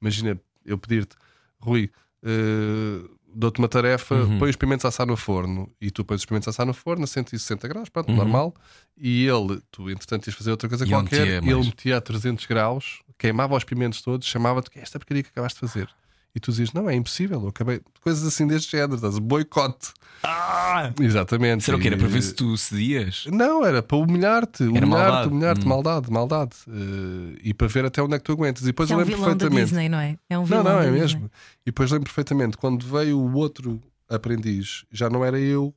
Imagina eu pedir-te, Rui, eh, dou-te uma tarefa, Uhum. põe os pimentos a assar no forno e tu pões os pimentos a assar no forno a 160 graus, pronto, Uhum. normal. E ele, tu entretanto ias fazer outra coisa E qualquer, metia ele metia a 300 graus, queimava os pimentos todos, chamava-te que é esta porcaria que acabaste de fazer. E tu dizias, não, é impossível, eu acabei. Coisas assim deste género, estás? boicote. Ah! Exatamente. Será que era para ver se tu cedias? não, era para humilhar-te, humilhar-te, humilhar-te, Hum. maldade, maldade. Eh, e para ver até onde é que tu aguentas. E depois é eu um lembro da perfeitamente. Disney, não é? É um Não, vilão não, da é Disney. mesmo. E depois lembro perfeitamente quando veio o outro aprendiz, já não era eu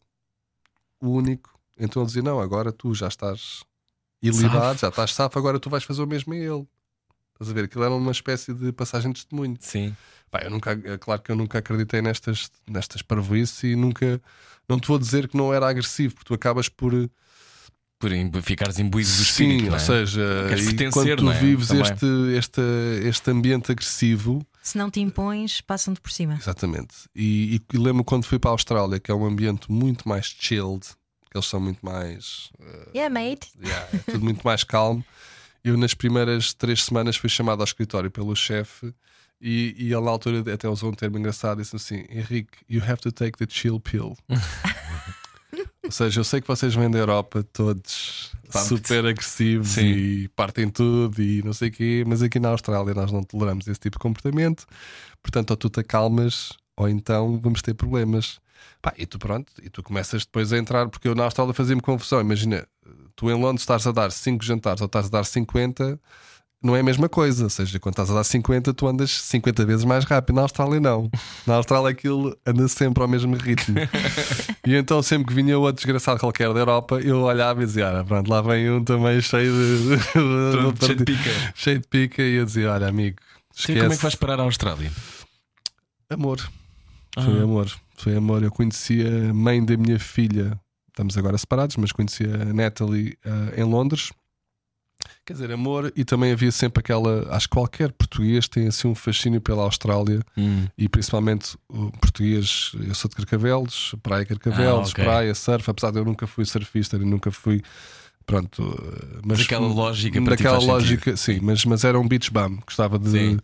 o único. Então ele dizia: Não, agora tu já estás ilibado, já estás safo, agora tu vais fazer o mesmo a ele. Estás a ver? Aquilo era uma espécie de passagem de testemunho. Sim. Pá, eu nunca, é claro que eu nunca acreditei nestas, nestas parvoices e nunca. Não te vou dizer que não era agressivo, porque tu acabas por. Por ficares imbuído do Sim, espírito. ou é? seja, Queres e quando tu não é? vives Também. este, este, este ambiente agressivo, Se não te impões, passam-te por cima. Exatamente. E, e, e lembro quando fui para a Austrália, que é um ambiente muito mais chilled, que eles são muito mais. eh, Yeah, mate. yeah, é tudo muito mais calmo. Eu, nas primeiras três semanas, fui chamado ao escritório pelo chefe e, e ele, na altura, até usou um termo engraçado: disse assim, Henrique, you have to take the chill pill. Ou seja, eu sei que vocês vêm da Europa todos Pumped. super agressivos Sim. e partem tudo e não sei o quê, mas aqui na Austrália nós não toleramos esse tipo de comportamento. Portanto, ou tu te acalmas ou então vamos ter problemas. Pá, e tu pronto, e tu começas depois a entrar, porque eu na Austrália fazia-me confusão. Imagina, tu em Londres estás a dar 5 jantares ou estás a dar 50, não é a mesma coisa. Ou seja, quando estás a dar 50, tu andas 50 vezes mais rápido. Na Austrália, não. Na Austrália, aquilo anda sempre ao mesmo ritmo. e então, sempre que vinha outro desgraçado qualquer da Europa, eu olhava e dizia: Olha, pronto, lá vem um também cheio de. Pronto, cheio de pica. cheio de pica. E eu dizia: Olha, amigo, esquece. como é que vais parar a Austrália? Amor. Foi Ah. amor. Foi amor. Eu conheci a mãe da minha filha. Estamos agora separados, mas conheci a Natalie eh, em Londres. Quer dizer, amor, e também havia sempre aquela. Acho que qualquer português tem assim um fascínio pela Austrália Hum. e principalmente o português. Eu sou de Carcavelos, praia Carcavelos, Ah, ok. praia, surf, apesar de eu nunca fui surfista nem nunca fui. Pronto, eh, mas Daquela lógica daquela lógica, sim, mas, mas era um beach bum, gostava de Sim.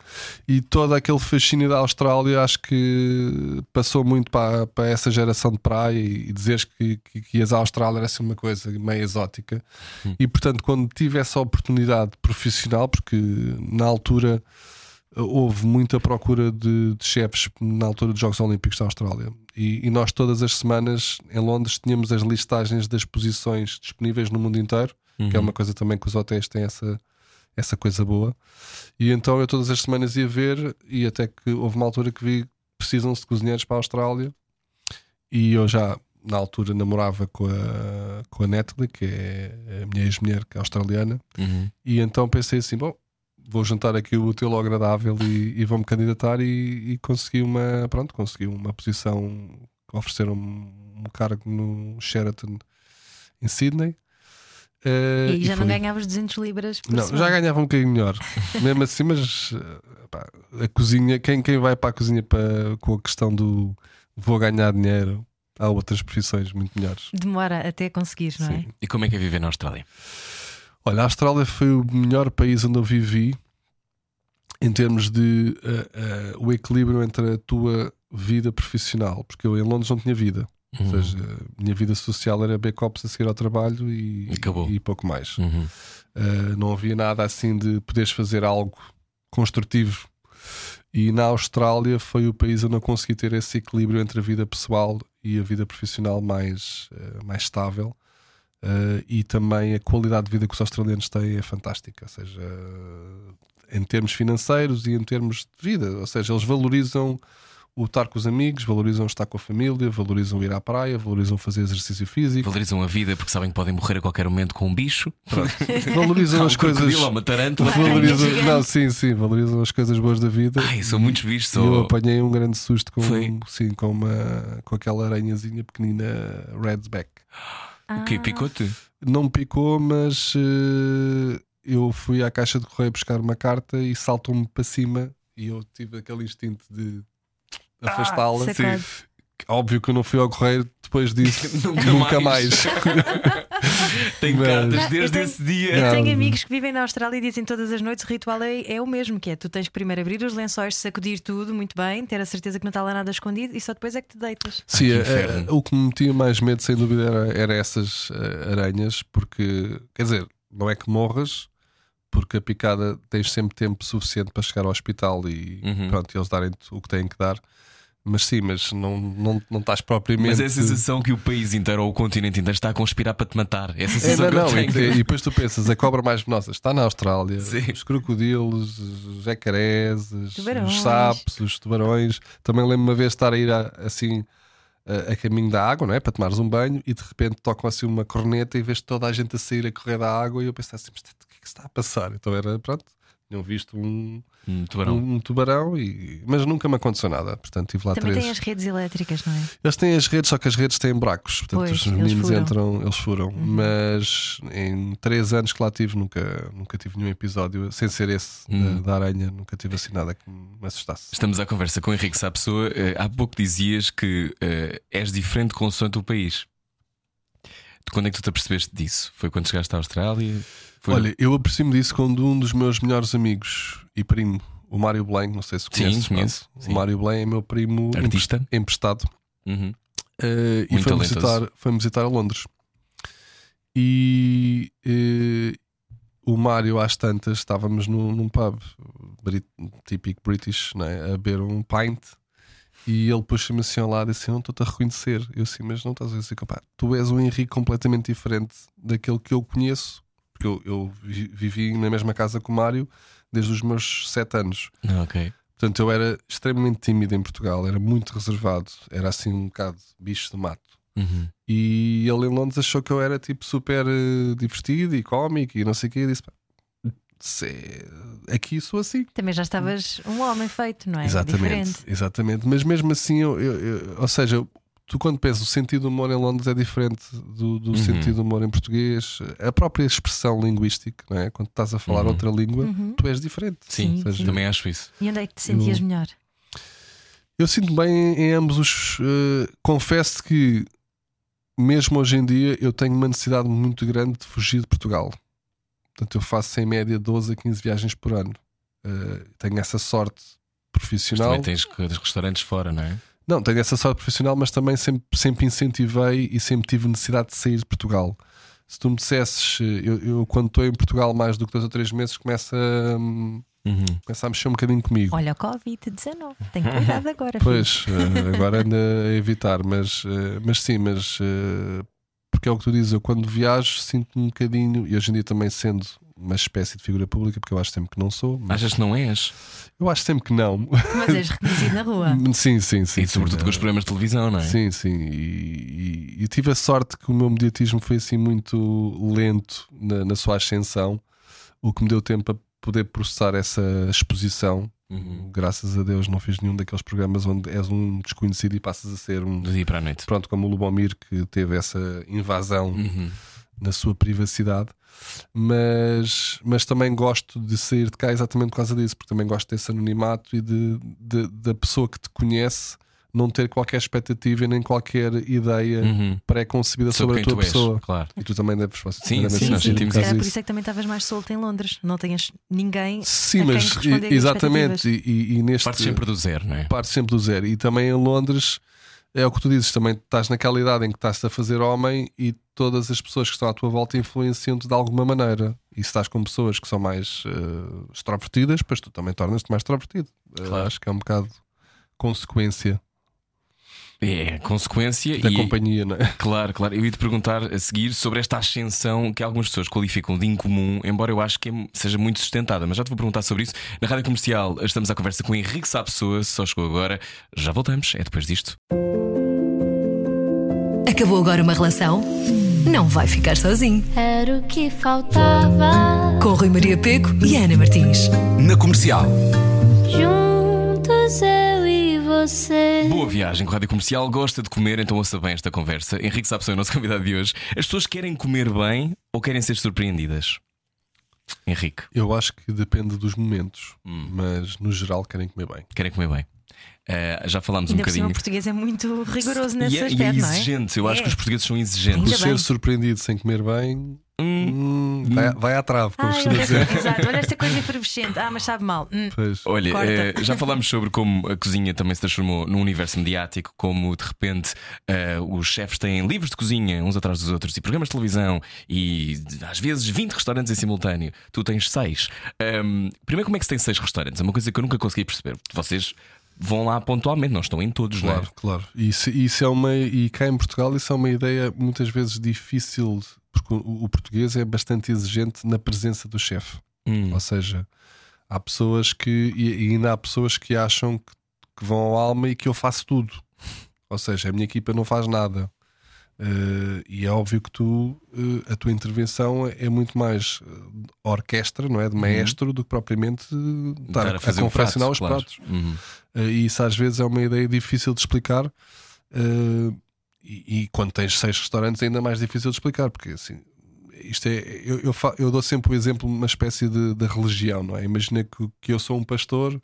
e todo aquele fascínio da Austrália acho que passou muito para, para essa geração de praia e, e dizeres que, que, que ias à Austrália era assim uma coisa meio exótica Hum. e portanto quando tive essa oportunidade profissional porque na altura eh, houve muita procura de, de chefes na altura dos Jogos Olímpicos da Austrália e, e nós todas as semanas em Londres tínhamos as listagens das posições disponíveis no mundo inteiro que é Uhum. uma coisa também que os hotéis têm essa, essa coisa boa. E então eu todas as semanas ia ver, e até que houve uma altura que vi que precisam-se de cozinheiros para a Austrália. E eu já, na altura, namorava com a, com a Natalie, que é a minha ex-mulher, que é australiana. Uhum. E então pensei assim: bom, vou juntar aqui o útil ao agradável e, e vou-me candidatar. E, e consegui uma, pronto, consegui uma posição, ofereceram um cargo no Sheraton em Sydney. Eh, E já não ganhavas 200 libras por não, semana. já ganhava um bocadinho melhor. Mesmo assim, mas eh, pá, a cozinha, quem, quem vai para a cozinha para, com a questão do vou ganhar dinheiro, há outras profissões muito melhores. Demora até conseguir, não é? Sim. E como é que é viver na Austrália? Olha, a Austrália foi o melhor país onde eu vivi em termos de eh, eh, o equilíbrio entre a tua vida profissional, porque eu em Londres não tinha vida. Uhum. Ou seja, a minha vida social era backups a seguir ao trabalho e, Acabou. e pouco mais. Uhum. Uh, não havia nada assim de poderes fazer algo construtivo. E na Austrália foi o país onde eu consegui ter esse equilíbrio entre a vida pessoal e a vida profissional mais, uh, mais estável. Uh, e também a qualidade de vida que os australianos têm é fantástica, ou seja, uh, em termos financeiros e em termos de vida. Ou seja, eles valorizam o estar com os amigos, valorizam estar com a família, valorizam ir à praia, valorizam fazer exercício físico, Valorizam a vida porque sabem que podem morrer a qualquer momento com um bicho. valorizam Há as um coisas. uma tarântula. Valorizam, não, sim, sim, valorizam as coisas boas da vida. Ai, são muitos bichos. E eu Sou... apanhei um grande susto com, Foi? sim, com, uma, com aquela aranhazinha pequenina Redback. O quê? Picou-te? Não me picou, mas eh, eu fui à caixa de correio buscar uma carta e saltou-me para cima e eu tive aquele instinto de afastá-la. Ah. Óbvio que eu não fui ao correio depois disso, Nunca nunca, mais. mais. Tenho Mas- cartas desde tenho- esse dia. Eu tenho amigos que vivem na Austrália e dizem todas as noites o ritual é, é o mesmo, que é tu tens que primeiro abrir os lençóis, sacudir tudo muito bem, ter a certeza que não está lá nada escondido e só depois é que te deitas. Sim, que eh, o que me metia mais medo, sem dúvida, era, era essas eh, aranhas, porque, quer dizer, não é que morras, porque a picada tens sempre tempo suficiente para chegar ao hospital e Uhum. pronto, eles darem-te o que têm que dar. Mas sim, mas não, não, não estás propriamente. Mas é a sensação que o país inteiro ou o continente inteiro está a conspirar para te matar. É a É, sensação não, que não, e, tenho. e depois tu pensas, a cobra mais venenosa está na Austrália, Sim. os crocodilos, os jacarés, os, sapos, os tubarões. Também lembro-me uma vez de estar a ir a- assim a, a caminho da água, não é? Para tomares um banho e de repente tocam assim uma corneta e vês toda a gente a sair a correr da água e eu pensei assim, mas o que é que se está a passar? Então era, pronto, tinham visto um, Hum, tubarão. um, um tubarão, e, mas nunca me aconteceu nada. Portanto, tive lá Também três. tem as redes elétricas, não é? Eles têm as redes, só que as redes têm buracos. Portanto, Pois, os eles meninos furam. entram, eles furam. Mas em três anos que lá tive, nunca, nunca tive nenhum episódio, sem ser esse Hum. da, da aranha, nunca tive assim nada que me assustasse. Estamos à conversa com o Henrique Sá Pessoa. Eh, Há pouco dizias que eh, és diferente consoante o país. Quando é que tu te apercebeste disso? Foi quando chegaste à Austrália? Foi... Olha, eu aprecio-me disso quando um dos meus melhores amigos e primo, o Mário Belém, não sei se Sim, conheces, conheço, não? sim. O Mário Belém é meu primo Artista. empre- emprestado. Uhum. Eh, e talentoso. visitar, foi visitar a Londres. E eh, o Mário, às tantas, estávamos num, num pub brit- típico British, não é? a beber um pint. E ele puxa-me assim ao lado e assim: Não estou-te a reconhecer. Eu assim, mas não estás a dizer, pá, tu és um Henrique completamente diferente daquele que eu conheço, porque eu, eu vi- vivi na mesma casa com o Mário desde os meus sete anos. Ah, ok. Portanto, eu era extremamente tímido em Portugal, era muito reservado, era assim um bocado bicho de mato. Uhum. E ele em Londres achou que eu era tipo super eh, divertido e cómico e não sei o quê. E disse: "Pá, se é- aqui sou assim. Também já estavas um homem feito, não é? exatamente, Diferente. exatamente. Mas mesmo assim, eu, eu- eu- ou seja, tu quando pensas o sentido do humor em Londres é diferente do, do sentido do humor em português. A própria expressão linguística, não é? Quando estás a falar outra língua, tu és diferente. Sim, Sim, sim. também acho isso. E onde é que te sentias Eu- melhor? Eu sinto bem em ambos os. eh, confesso que, mesmo hoje em dia, eu tenho uma necessidade muito grande de fugir de Portugal. Portanto, eu faço em média 12 a 15 viagens por ano. Eh, tenho essa sorte Mas profissional. também tens que- tens restaurantes fora, não é? Não, tenho essa sorte profissional, mas também sempre, sempre incentivei e sempre tive necessidade de sair de Portugal. Se tu me dissesses, eh, eu, eu quando estou em Portugal mais do que dois ou três meses, começa, a, hum, Uhum. começa a mexer um bocadinho comigo. Olha, o Covid-19. Tem cuidado agora. Pois, eh, agora anda a evitar, mas, mas sim, mas porque é o que tu dizes, eu quando viajo sinto-me um bocadinho, e hoje em dia também sendo uma espécie de figura pública, porque eu acho sempre que não sou, mas Achas que não és? eu acho sempre que não. Mas és reconhecido na rua. sim, sim, sim. e sobretudo sim, com os programas de televisão, não é? Sim, sim. E, e- e tive a sorte que o meu mediatismo foi assim muito lento na, na sua ascensão, o que me deu tempo a poder processar essa exposição. Uhum. Graças a Deus não fiz nenhum daqueles programas onde és um desconhecido e passas a ser um. Do dia para a noite. Pronto, como o Lubomir que teve essa invasão Uhum. na sua privacidade. Mas, mas também gosto de sair de cá exatamente por causa disso, porque também gosto desse anonimato e de, de- da pessoa que te conhece não ter qualquer expectativa e nem qualquer ideia Uhum. pré-concebida Sobre sobre, a tua tu és, pessoa. claro. E tu também deves Sim, seguramente sim, nós sentimos calhar por isso. isso é que também estavas mais solto em Londres. Não tenhas ninguém. Sim, mas e- exatamente. E, e- e neste Partes sempre do zero, não é? parte sempre do zero. E também em Londres é o que tu dizes, também estás naquela idade em que estás a fazer homem e todas as pessoas que estão à tua volta influenciam-te de alguma maneira. E se estás com pessoas que são mais eh, extrovertidas, pois tu também tornas-te mais extrovertido. Eh, Claro. acho que é um bocado consequência É, consequência da e. companhia, não é? Claro, claro. Eu ia te perguntar a seguir sobre esta ascensão que algumas pessoas qualificam de incomum, embora eu acho que é- seja muito sustentada, mas já te vou perguntar sobre isso. Na rádio comercial estamos à conversa com Henrique Sá Pessoa, só chegou agora. Já voltamos, é depois disto. Acabou agora uma relação? Não vai ficar sozinho. Era o que faltava. Com Rui Maria Peco e Ana Martins. Na comercial. Você. Boa viagem com a rádio comercial, gosta de comer, então ouça bem esta conversa. Henrique Sá Pessoa é o nosso convidado de hoje. As pessoas querem comer bem ou querem ser surpreendidas? Henrique, Eu acho que depende dos momentos, Hum. mas no geral querem comer bem. querem comer bem. Eh, já falámos um Ainda por cima, bocadinho. o português é muito rigoroso nesse e, é, e é aspecto, não é? exigente, eu acho É. que os portugueses são Por exigentes. Ainda ser surpreendido sem comer bem, Hum. hum, vai, vai à trave, como costuma dizer. exato, olha esta coisa efervescente. Ah, mas sabe mal. Hum. Pois. Olha, eh, já falámos sobre como a cozinha também se transformou num universo mediático, como de repente eh, os chefes têm livros de cozinha uns atrás dos outros e programas de televisão e às vezes 20 restaurantes em simultâneo. Tu tens seis. Ahm, primeiro, como é que se tem seis restaurantes? É uma coisa que eu nunca consegui perceber. Vocês vão lá pontualmente, não estão em todos, não é? Claro, claro. Isso, isso é uma. E cá em Portugal, isso é uma ideia muitas vezes difícil, porque o, o português é bastante exigente na presença do chefe. Hum. Ou seja, há pessoas que. E, e ainda há pessoas que acham que, que vão ao alma e que eu faço tudo. Ou seja, a minha equipa não faz nada. Eh, e é óbvio que tu, eh, a tua intervenção é muito mais eh, orquestra, não é? De maestro, do que propriamente estar a, fazer a confeccionar prato, os claro. pratos. Uhum. Uh, e isso às vezes é uma ideia difícil de explicar. uh, e, e quando tens seis restaurantes, é ainda mais difícil de explicar, porque assim. Isto é, eu, eu, eu dou sempre o exemplo de uma espécie de, de religião, não é? Imagina que, que eu sou um pastor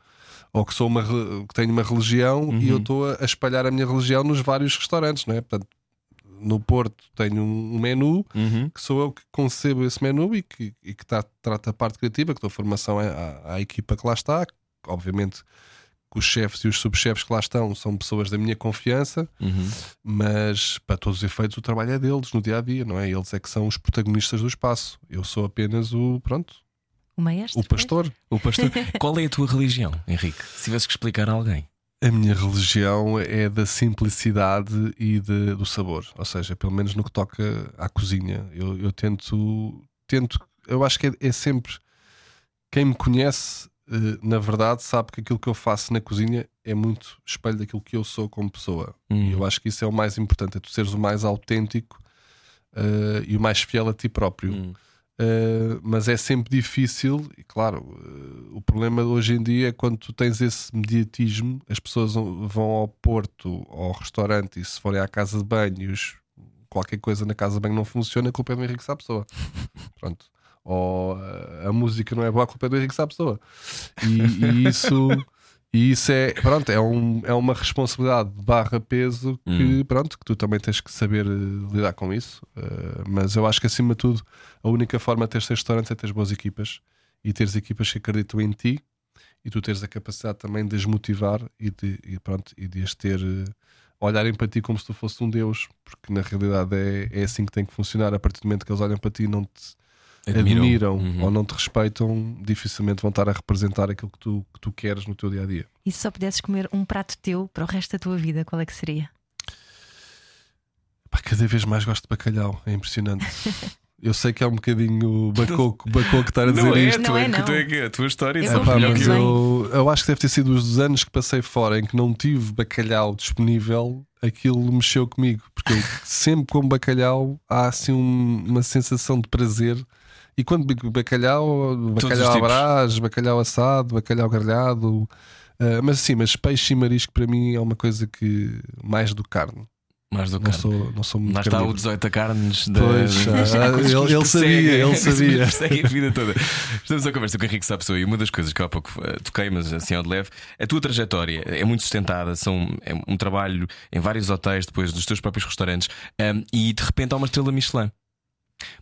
ou que, sou uma, que tenho uma religião e eu estou a, a espalhar a minha religião nos vários restaurantes, não é? Portanto, no Porto tenho um, menu Uhum. que sou eu que concebo esse menu e que, e que tá- trata a parte criativa, que dou formação à, à- equipa que lá está. Obviamente que os chefes e os subchefes que lá estão são pessoas da minha confiança, Uhum. mas para todos os efeitos o trabalho é deles no dia a dia, não é? Eles é que são os protagonistas do espaço. Eu sou apenas o, pronto, O maestro. o pastor. O pastor, qual é a tua religião, Henrique? Se tivesse que explicar a alguém. A minha religião é da simplicidade e de- do sabor, ou seja, pelo menos no que toca à cozinha. Eu, eu tento, tento, eu acho que é, é sempre quem me conhece, eh, na verdade, sabe que aquilo que eu faço na cozinha é muito espelho daquilo que eu sou como pessoa. Hum. E eu acho que isso é o mais importante, é tu seres o mais autêntico eh, e o mais fiel a ti próprio. Hum. Uh, mas é sempre difícil, e claro, uh, o problema hoje em dia é quando tu tens esse mediatismo, as pessoas vão ao Porto, ao restaurante, e se forem à casa de banhos, qualquer coisa na casa de banho não funciona, a culpa é do Henrique Sapessoa. Pronto. Ou uh, a música não é boa, a culpa é do Henrique Sapessoa. E, e isso. E isso é, pronto, é, um, é uma responsabilidade barra peso que, Hum. pronto, que tu também tens que saber eh, lidar com isso. Eh, mas eu acho que acima de tudo, a única forma de teres restaurantes é teres boas equipas e teres equipas que acreditam em ti e tu teres a capacidade também de as motivar e de, e pronto, e de as ter, eh, olharem para ti Admiram. admiram, Uhum. ou não te respeitam, dificilmente vão estar a representar aquilo que tu, que tu queres no teu dia a dia. E se só pudesses comer um prato teu para o resto da tua vida, qual é que seria? Pá, cada vez mais gosto de bacalhau, é impressionante. Eu sei que é um bocadinho bacoco, bacoco estar a dizer Não é, isto. tu Não é, é, que não. tu é que a tua história Eu sabe Epá, melhor mas eu, eu acho que deve ter sido os anos que passei fora em que não tive bacalhau disponível, aquilo mexeu comigo, porque eu sempre como bacalhau há assim um- uma sensação de prazer. E quando digo bacalhau, bacalhau à brás, bacalhau assado, bacalhau grelhado, ah, mas sim, mas peixe e marisco para mim é uma coisa que mais do carne. Mais do Não carne. sou, não sou muito Lá está o carnívoro. 18 a carnes da, Pois, ah, que ele- nos ele sabia, ele sabia. a vida toda. Estamos a conversa com o Henrique Sapessoa e uma das coisas que há pouco eh, toquei, mas assim ao de leve, a tua trajetória é muito sustentada, são, é um trabalho em vários hotéis, depois dos teus próprios restaurantes, ehm, e de repente há uma estrela Michelin.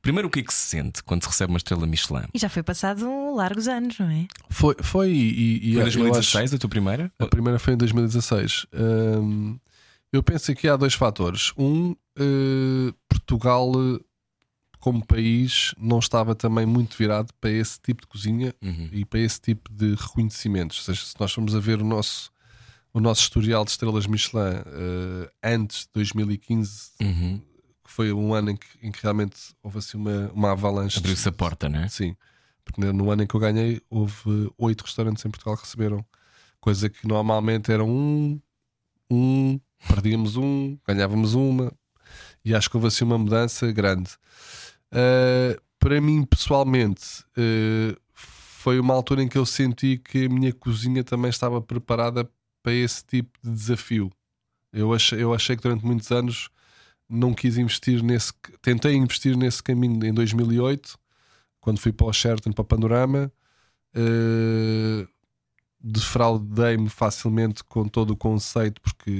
Primeiro, o que é que se sente quando se recebe uma estrela Michelin? E já foi passado largos anos, não é? Foi, foi e, e Foi em eu 2016 a tua primeira? acho- a primeira foi em 2016. Hum, eu penso que há dois fatores. Um, eh, Portugal, eh, como país, não estava também muito virado para esse tipo de cozinha Uhum. e para esse tipo de reconhecimentos. Ou seja, se nós formos a ver o nosso, o nosso historial de estrelas Michelin eh, antes de 2015, Uhum. Que foi um ano em que, em que realmente houve assim uma, uma avalanche. Abriu-se a porta, não é? Sim, porque no ano em que eu ganhei, houve oito restaurantes em Portugal que receberam, coisa que normalmente era um, um, perdíamos um, ganhávamos uma, e acho que houve assim uma mudança grande. Uh, para mim, pessoalmente, uh, foi uma altura em que eu senti que a minha cozinha também estava preparada para esse tipo de desafio. Eu achei, eu achei que durante muitos anos não quis investir nesse. Tentei investir nesse caminho em 2008, quando fui para o Sheraton, para o Panorama. eh, defraudei-me facilmente com todo o conceito, porque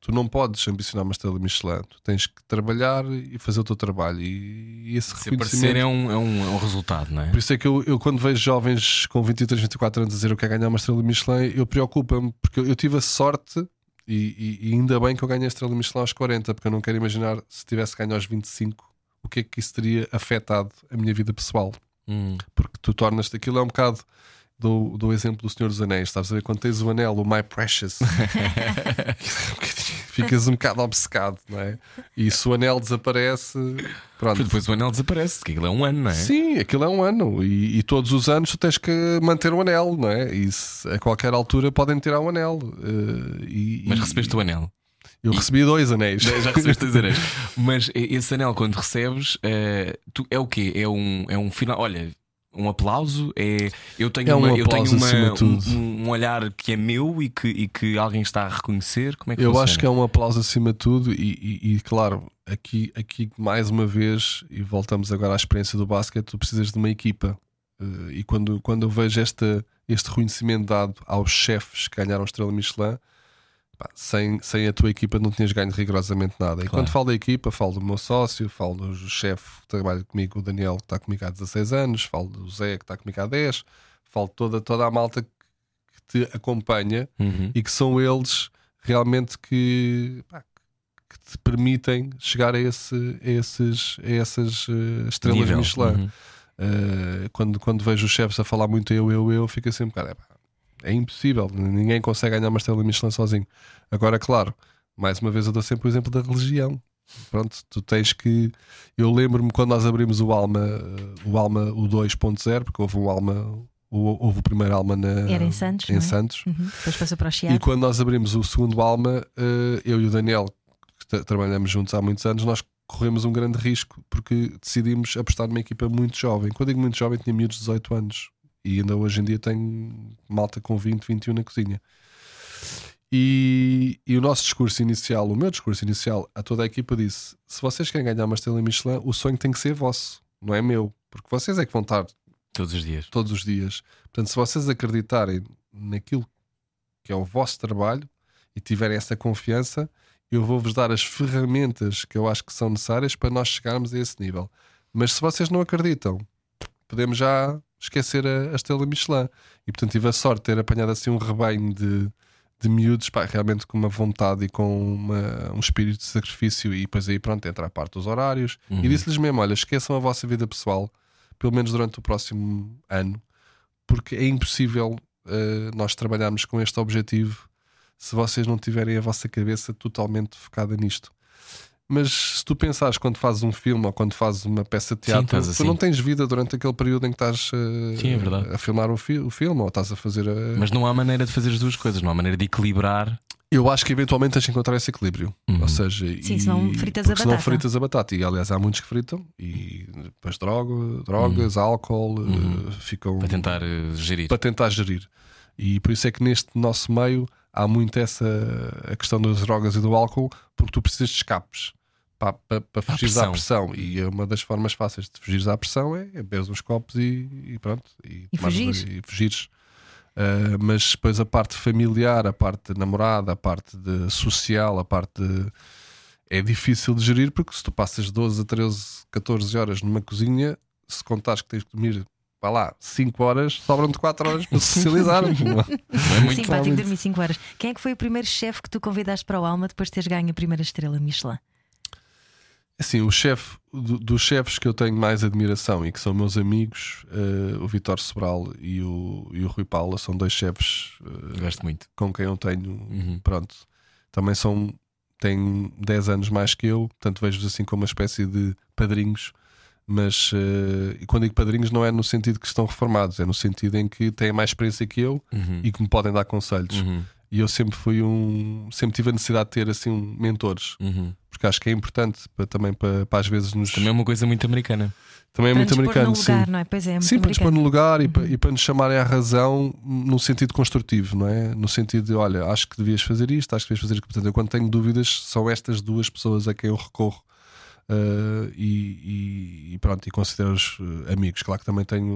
tu não podes ambicionar uma estrela Michelin, tu tens que trabalhar e fazer o teu trabalho. E, e esse Se reconhecimento. é um, é, um, é um resultado, não é? Por isso é que eu, eu, quando vejo jovens com 23, 24 anos dizer eu quero ganhar uma estrela Michelin, eu preocupa-me, porque eu, eu tive a sorte, e, e- e ainda bem que eu ganhei a estrela Michelin aos 40, porque eu não quero imaginar se tivesse ganho aos 25, o que é que isso teria afetado a minha vida pessoal. Hum. Porque tu tornas-te aquilo é um bocado. Do, do exemplo do Senhor dos Anéis, estás a ver? Quando tens o anel, o My Precious, ficas um bocado obcecado, não é? E se o anel desaparece, pronto, Depois o anel desaparece, que aquilo é um ano, não é? Sim, aquilo é um ano e, e todos os anos tu tens que manter o anel, não é? E se- a qualquer altura podem tirar o anel. eh, e, Mas e- recebeste o anel. Eu recebi dois anéis. Já recebeste dois anéis. Mas e- esse anel, quando recebes, eh, tu- é o quê? É um, é um final. Olha, um aplauso? É, eu tenho, É um uma, eu tenho uma- um, um olhar que é meu e que, e que alguém está a reconhecer. Como é que Eu funciona? acho que é um aplauso acima de tudo, e, e- e, claro, aqui, aqui mais uma vez, e voltamos agora à experiência do basquete, tu precisas de uma equipa. Eh, E quando, quando eu vejo esta, este reconhecimento dado aos chefes que ganharam a estrela Michelin, pá, sem, sem a tua equipa não tinhas ganho rigorosamente nada. E Claro. quando falo da equipa, falo do meu sócio, falo do chefe que trabalha comigo, o Daniel, que está comigo há 16 anos, falo do Zé, que está comigo há 10, falo de toda, toda a malta que te acompanha Uhum. e que são eles realmente que, pá, que te permitem chegar a, esse, a esses, a essas eh, estrelas Nível. Michelin. Uhum. Eh, quando, quando vejo os chefes a falar muito eu, eu, eu, fico assim um bocado. "É pá, É impossível, ninguém consegue ganhar uma estrela Michelin sozinho. Agora, claro, mais uma vez eu dou sempre o exemplo da religião. Pronto, tu tens que. Eu lembro-me quando nós abrimos o Alma, o Alma o 2.0, porque houve um Alma, houve o primeiro Alma na, Era em Santos, em é? Santos. Uhum. Depois passou para o E Chiado. quando nós abrimos o segundo Alma, eh, eu e o Daniel, que tra- trabalhamos juntos há muitos anos, nós corremos um grande risco porque decidimos apostar numa equipa muito jovem. Quando digo muito jovem, tinha miúdos de 18 anos e ainda hoje em dia tenho malta com 20, 21 na cozinha. E, e o nosso discurso inicial, o meu discurso inicial a toda a equipa disse: se vocês querem ganhar uma estrela Michelin, o sonho tem que ser vosso, não é meu, porque vocês é que vão estar Todos os dias. todos os dias. Portanto, se vocês acreditarem naquilo que é o vosso trabalho e tiverem essa confiança, eu vou-vos dar as ferramentas que eu acho que são necessárias para nós chegarmos a esse nível. Mas se vocês não acreditam, podemos já esquecer a, a estrela Michelin. E portanto tive a sorte de ter apanhado assim um rebanho de, de miúdos, pá, realmente com uma vontade e com uma- um espírito de sacrifício. E depois aí, pronto, entra a parte dos horários. Uhum. E disse-lhes mesmo: olha, esqueçam a vossa vida pessoal, pelo menos durante o próximo ano, porque é impossível eh, nós trabalharmos com este objetivo se vocês não tiverem a vossa cabeça totalmente focada nisto. Mas se tu pensares quando fazes um filme ou quando fazes uma peça de Sim, teatro, estás tu assim. não tens vida durante aquele período em que estás eh, Sim, é verdade. a filmar o, fi- o filme ou estás a fazer a. Mas não há maneira de fazer as duas coisas, não há maneira de equilibrar. Eu acho que eventualmente tens de encontrar esse equilíbrio. Uhum. Ou seja, Sim, e- senão fritas a senão batata. fritas a batata. E aliás, há muitos que fritam e depois droga, drogas, álcool, Uhum. eh, ficam Para tentar eh, gerir. para tentar gerir. E por isso é que neste nosso meio há muito essa a questão das drogas e do álcool, porque tu precisas de escapes para, para, para fugir à pressão. E uma das formas fáceis de fugir à pressão é, é beber uns copos e, e pronto. E, E tomares- fugires. e fugires. Ah, mas depois a parte familiar, a parte de namorada, a parte de social, a parte de. É difícil de gerir porque se tu passas 12 a 13, 14 horas numa cozinha, se contares que tens de dormir, vá lá, 5 horas, sobram-te 4 horas para socializar. Não é Sim, muito pá, tenho que realmente. dormir 5 horas. Quem é que foi o primeiro chefe que tu convidaste para o Alma depois de teres ganho a primeira estrela Michelin? Assim, o chefe do- dos chefes que eu tenho mais admiração e que são meus amigos, eh, o Vitor Sobral e o, e o Rui Paula, são dois chefes eh, Gosto muito. com quem eu tenho, Uhum. pronto, também são, têm 10 anos mais que eu, portanto vejo-os assim como uma espécie de padrinhos. Mas eh, e quando digo padrinhos, não é no sentido que estão reformados, é no sentido em que têm mais experiência que eu Uhum. e que me podem dar conselhos. Uhum. E eu sempre fui um, sempre tive a necessidade de ter assim um- mentores, Uhum. porque acho que é importante para, também para, para às vezes nos Também é uma coisa muito americana. também é para muito nos pôr americano, no lugar, sim. não é? Pois é, é muito Sim, para nos pôr no lugar e, Uhum. para, e para nos chamarem à razão num sentido construtivo, não é? No sentido de, olha, acho que devias fazer isto, acho que devias fazer isto. Portanto, eu quando tenho dúvidas, são estas duas pessoas a quem eu recorro eh, e, e- pronto, e considero-os eh, amigos. Claro que também tenho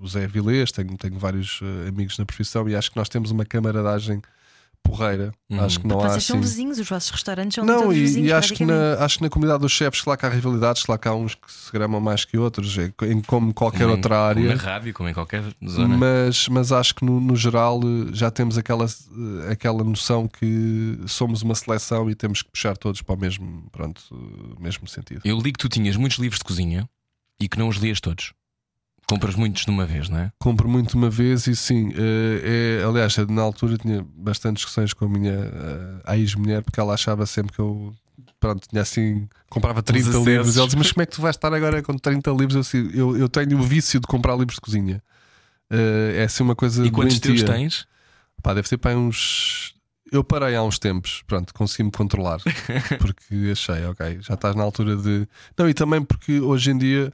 o Zé Vilês, tenho, tenho vários eh, amigos na profissão e acho que nós temos uma camaradagem porreira. Uhum. Acho que não há Vocês assim. são vizinhos, os vossos restaurantes são Não, e, vizinhos. e acho, que na, acho que na comunidade dos chefes, claro que há rivalidades, claro que há uns que se gramam mais que outros, é, em como qualquer Como outra Como área. na rádio, como em qualquer zona. Mas, mas acho que no, no geral eh, já temos aquela, eh, aquela noção que somos uma seleção e temos que puxar todos para o mesmo, pronto, eh, mesmo sentido. Eu li que tu tinhas muitos livros de cozinha e que não os lias todos. Compras muitos de uma vez, não é? Compro muito uma vez e sim, eh, é, aliás, na altura tinha bastantes discussões com a minha eh, a ex-mulher porque ela achava sempre que eu pronto, tinha assim, comprava 30 acessos. livros. Ela disse, mas como é que tu vais estar agora com 30 livros? Eu, assim, eu, eu tenho o vício de comprar livros de cozinha. Eh, é assim uma coisa E quantos teus doentia. tens? Pá, deve ser para uns. Eu parei há uns tempos, pronto, consegui-me controlar. porque achei, ok, já estás na altura de. Não, e também porque hoje em dia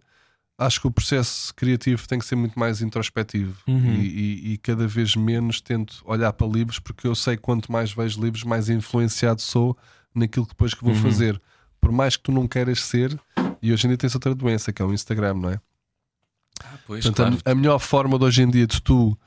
acho que o processo criativo tem que ser muito mais introspectivo Uhum. e, e- e cada vez menos tento olhar para livros, porque eu sei que quanto mais vejo livros, mais influenciado sou naquilo que depois que vou Uhum. fazer. Por mais que tu não queiras ser, e hoje em dia tens outra doença que é o Instagram, não é? Pois, Portanto, a- claro. a, melhor forma de hoje em dia de tu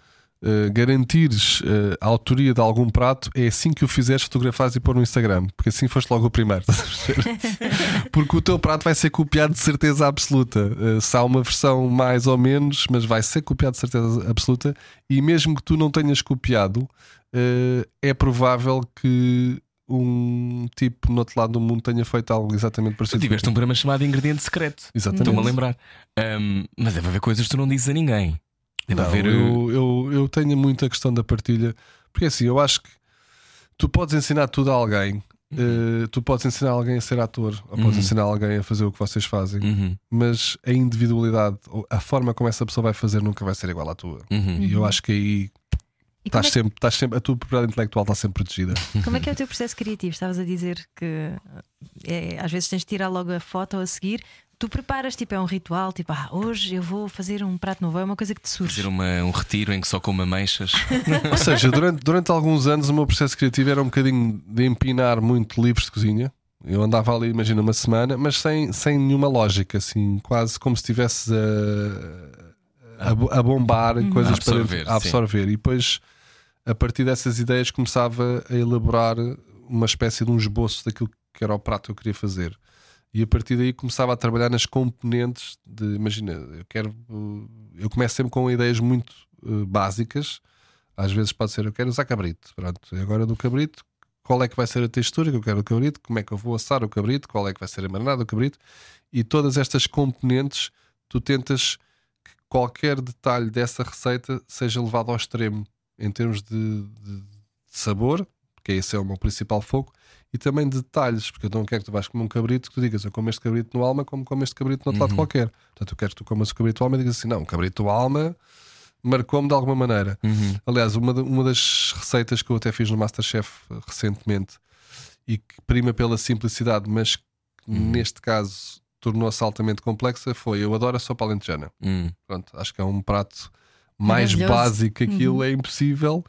eh, garantires eh, a autoria de algum prato é assim que o fizeres, fotografares e pôr no Instagram, porque assim foste logo o primeiro. porque o teu prato vai ser copiado de certeza absoluta. Eh, se há uma versão mais ou menos, mas vai ser copiado de certeza absoluta, e mesmo que tu não tenhas copiado, é provável que um tipo no outro lado do mundo tenha feito algo exatamente Tu parecido. tiveste um programa chamado Ingrediente Secreto. Exatamente. Estou-me a lembrar. Ahm, mas deve haver coisas que tu não dizes a ninguém. Não, uh, eu, eu, eu tenho muito a questão da partilha, porque assim, eu acho que tu podes ensinar tudo a alguém. eh, tu podes ensinar alguém a ser ator, ou podes Uhum. ensinar alguém a fazer o que vocês fazem, Uhum, mas a individualidade, ou a forma como essa pessoa vai fazer, nunca vai ser igual à tua. uhum. E eu acho que aí Estás é, sempre, estás sempre, a tua propriedade intelectual está sempre protegida. como é que é o teu processo criativo? Estavas a dizer que é, às vezes tens de tirar logo a foto a seguir. Tu preparas, tipo, é um ritual, tipo, ah, hoje eu vou fazer um prato novo, é uma coisa que te surge. Fazer uma- um retiro em que só come ameixas. Ou seja, durante, durante alguns anos o meu processo criativo era um bocadinho de empinar muito livros de cozinha. Eu andava ali, imagina, uma semana, mas sem, sem nenhuma lógica, assim, quase como se estivesse a, a, a bombar coisas A absorver, para a absorver. E depois, a partir dessas ideias, começava a elaborar uma espécie de um esboço daquilo que era o prato que eu queria fazer. E a partir daí começava a trabalhar nas componentes de, imagina, eu quero. uh, Eu começo sempre com ideias muito uh, básicas. Às vezes pode ser, eu quero usar cabrito. Pronto, agora do cabrito, qual é que vai ser a textura que eu quero do cabrito? Como é que eu vou assar o cabrito? Qual é que vai ser a marinada do cabrito? E todas estas componentes, tu tentas que qualquer detalhe dessa receita seja levado ao extremo em termos de, de- sabor, porque esse é o meu principal foco, e também de detalhes, porque eu não quero que tu vais comer um cabrito que tu digas eu como este cabrito no Alma, como como este cabrito no outro lado qualquer. Portanto, eu quero que tu comas o cabrito do Alma e digas assim: não, o cabrito do Alma marcou-me de alguma maneira. Aliás, uma, da- uma das receitas que eu até fiz no Masterchef eh, recentemente e que prima pela simplicidade, mas que neste caso tornou-se altamente complexa foi: eu adoro a sopa alentejana. Hum. Pronto, acho que é um prato mais básico que aquilo, é impossível.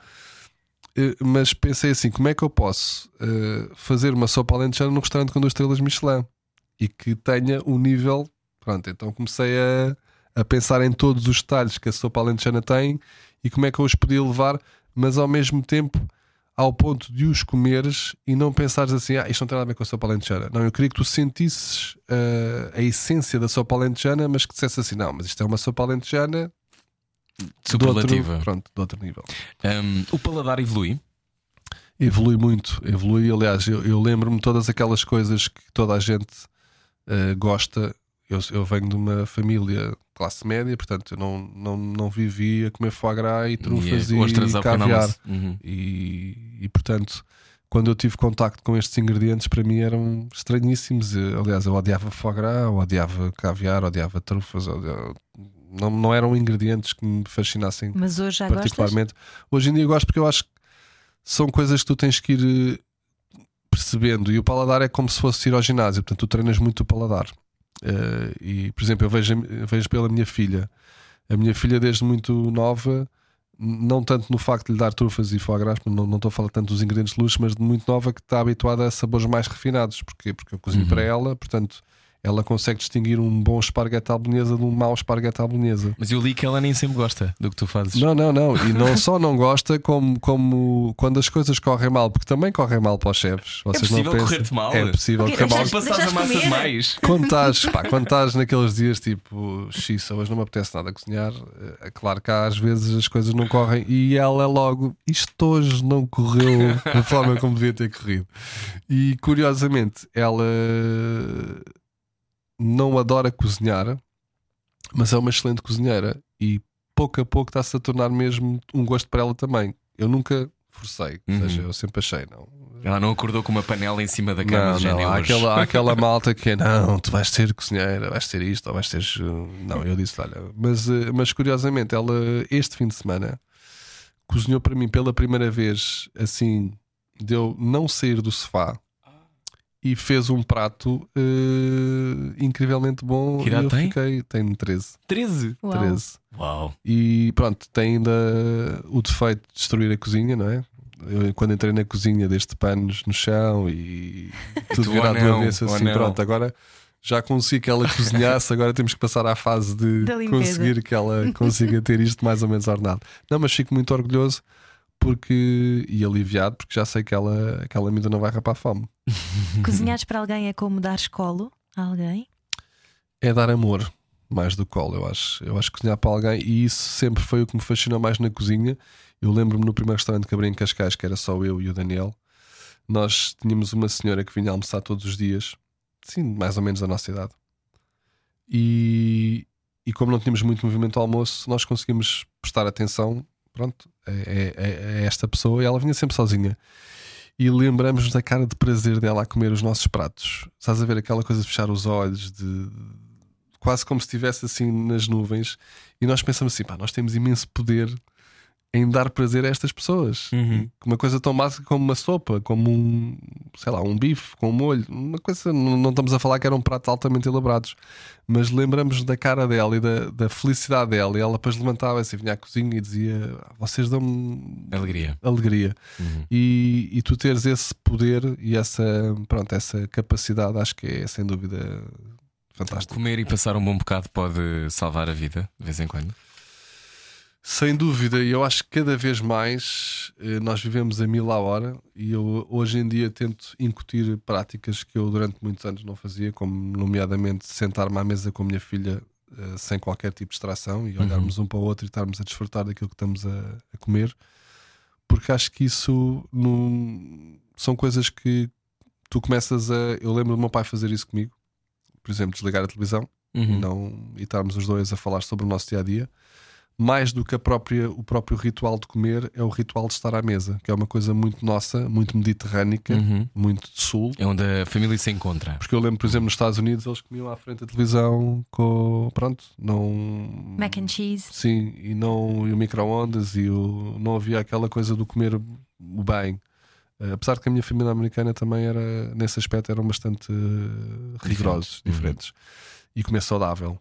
Eh, Mas pensei assim: como é que eu posso eh, fazer uma sopa alentejana num restaurante com duas estrelas Michelin e que tenha um nível. Pronto, então comecei a, a pensar em todos os detalhes que a sopa alentejana tem e como é que eu os podia levar, mas ao mesmo tempo ao ponto de os comeres e não pensares assim, ah, isto não tem nada a ver com a sopa alentejana. Não, eu queria que tu sentisses eh, a essência da sopa alentejana, mas que dissesse assim, não, mas isto é uma sopa alentejana de outro, Superlativa. pronto, de outro nível. Um, o paladar evolui. Evolui muito, evolui. Aliás, eu, eu lembro-me todas aquelas coisas que toda a gente eh, gosta. Eu, eu venho de uma família classe média, portanto, eu não, não, não vivi a comer foie gras e trufas E, e, ostras ao pequeno caviar. Uhum. E, e, portanto, quando eu tive contacto com estes ingredientes, para mim eram estranhíssimos. Aliás, eu odiava foie gras, eu odiava caviar, odiava trufas. odiava- Não, não eram ingredientes que me fascinassem Mas hoje já gostas? particularmente. Hoje em dia eu gosto porque eu acho que são coisas que tu tens que ir eh, percebendo. E o paladar é como se fosse ir ao ginásio, portanto, tu treinas muito o paladar. Eh, e, por exemplo, eu vejo, eu vejo pela minha filha. A minha filha, desde muito nova, não tanto no facto de lhe dar trufas e foie gras, não, não estou a falar tanto dos ingredientes de luxo, mas de muito nova que está habituada a sabores mais refinados. Porquê? Porque eu cozinho para ela, portanto, ela consegue distinguir um bom esparguete à bolonhesa de um mau esparguete à bolonhesa. Mas eu li que ela nem sempre gosta do que tu fazes. Não, não, não. E não só não gosta, como, como quando as coisas correm mal, porque também correm mal para os chefes. Vocês É possível não pensam- correr-te mal? É possível Ok, correr mal. Passares a massa comer? demais. Quando estás, pá, quando estás naqueles dias tipo, xiça, hoje não me apetece nada a cozinhar, é claro que às vezes as coisas não correm e ela é logo, isto hoje não correu da forma como devia ter corrido. E curiosamente, ela não adora cozinhar, mas é uma excelente cozinheira e pouco a pouco está-se a tornar mesmo um gosto para ela também. Eu nunca forcei, ou Uhum. seja, eu sempre achei, não. Ela não acordou com uma panela em cima da cama Não, de não, há aquela, há aquela malta que é não, tu vais ser cozinheira, vais ser isto, ou vais ser. uh, Não, eu disse, olha, mas, uh, mas curiosamente, ela este fim de semana cozinhou para mim pela primeira vez, assim, deu não sair do sofá e fez um prato uh, incrivelmente bom. Que idade e eu tem? fiquei, tem 13. 13. Uau. 13. Uau. E pronto, tem ainda o defeito de destruir a cozinha, não é? Eu, quando entrei na cozinha, deste panos no chão e tudo tu, virado de uma vez assim, não. pronto, agora já consegui que ela cozinhasse, agora temos que passar à fase de conseguir que ela consiga ter isto mais ou menos ordenado. Não, mas fico muito orgulhoso porque e aliviado, porque já sei que ela, aquela miúda não vai rapar fome. Cozinhares para alguém é como dar escolo a alguém? é dar amor mais do colo, eu acho. Eu acho que cozinhar para alguém, e isso sempre foi o que me fascinou mais na cozinha. Eu lembro-me no primeiro restaurante que abri em Cascais, que era só eu e o Daniel, nós tínhamos uma senhora que vinha almoçar todos os dias, sim, mais ou menos da nossa idade. E, e como não tínhamos muito movimento ao almoço, nós conseguimos prestar atenção, pronto, a- a- a esta pessoa, e ela vinha sempre sozinha. E lembramos da cara de prazer dela a comer os nossos pratos. Estás a ver aquela coisa de fechar os olhos, de quase como se estivesse assim nas nuvens. E nós pensamos assim: pá, nós temos imenso poder em dar prazer a estas pessoas. Uhum. Uma coisa tão básica como uma sopa, como um, sei lá, um bife com um molho. Uma coisa, não, não estamos a falar que eram pratos altamente elaborados, mas lembramos da cara dela e da, da felicidade dela. E ela depois levantava-se e vinha à cozinha e dizia: Vocês dão-me Alegria. alegria. Uhum. E, e tu teres esse poder e essa, pronto, essa capacidade, acho que é sem dúvida fantástico. Comer e passar um bom bocado pode salvar a vida, de vez em quando. Sem dúvida, e eu acho que cada vez mais eh, nós vivemos a mil à hora e eu hoje em dia tento incutir práticas que eu durante muitos anos não fazia, como nomeadamente sentar-me à mesa com a minha filha eh, sem qualquer tipo de distração e olharmos um para o outro e estarmos a desfrutar daquilo que estamos a, a comer, porque acho que isso não- são coisas que tu começas a. Eu lembro do meu pai fazer isso comigo, por exemplo, desligar a televisão Uhum. não, e estarmos os dois a falar sobre o nosso dia a dia. Mais do que a própria, o próprio ritual de comer, é o ritual de estar à mesa, que é uma coisa muito nossa, muito mediterrânica, Uhum. muito de sul. É onde a família se encontra. Porque eu lembro, por exemplo, nos Estados Unidos, eles comiam à frente da televisão com. Pronto, não. Mac and cheese. Sim, e não e o micro-ondas e o, não havia aquela coisa do comer o bem. Eh, apesar de que a minha família americana também era, nesse aspecto, eram bastante eh, rigorosos, Uhum. diferentes. E comer saudável.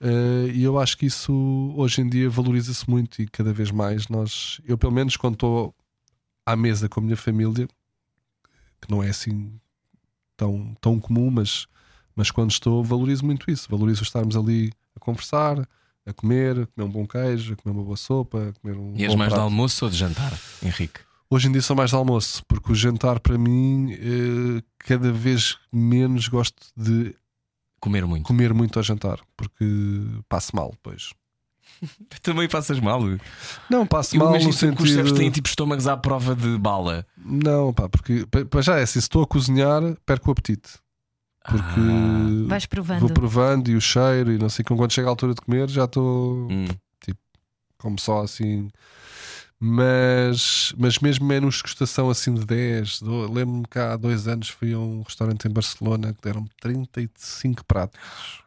Eh, e eu acho que isso hoje em dia valoriza-se muito e cada vez mais nós, eu pelo menos quando estou à mesa com a minha família, que não é assim tão, tão comum, mas, mas quando estou, valorizo muito isso. Valorizo estarmos ali a conversar, a comer, a comer um bom queijo, a comer uma boa sopa, a comer um. E és bom mais de prato. almoço ou de jantar, Henrique? Hoje em dia sou mais de almoço, porque o jantar para mim, eh, cada vez menos gosto de Comer muito. comer muito ao jantar, porque passo mal depois. Também passas mal. Não, passo Eu mal no sempre que os chefes sentido. têm tipo estômagos à prova de bala. Não, pá, porque para já é assim, se estou a cozinhar, perco o apetite. Porque Ah. Vais provando. vou provando e o cheiro e não sei como quando chega a altura de comer já estou Hum. como só assim. Mas, mas mesmo menos degustação assim de 10. do- Lembro-me que há dois anos fui a um restaurante em Barcelona que deram 35 pratos.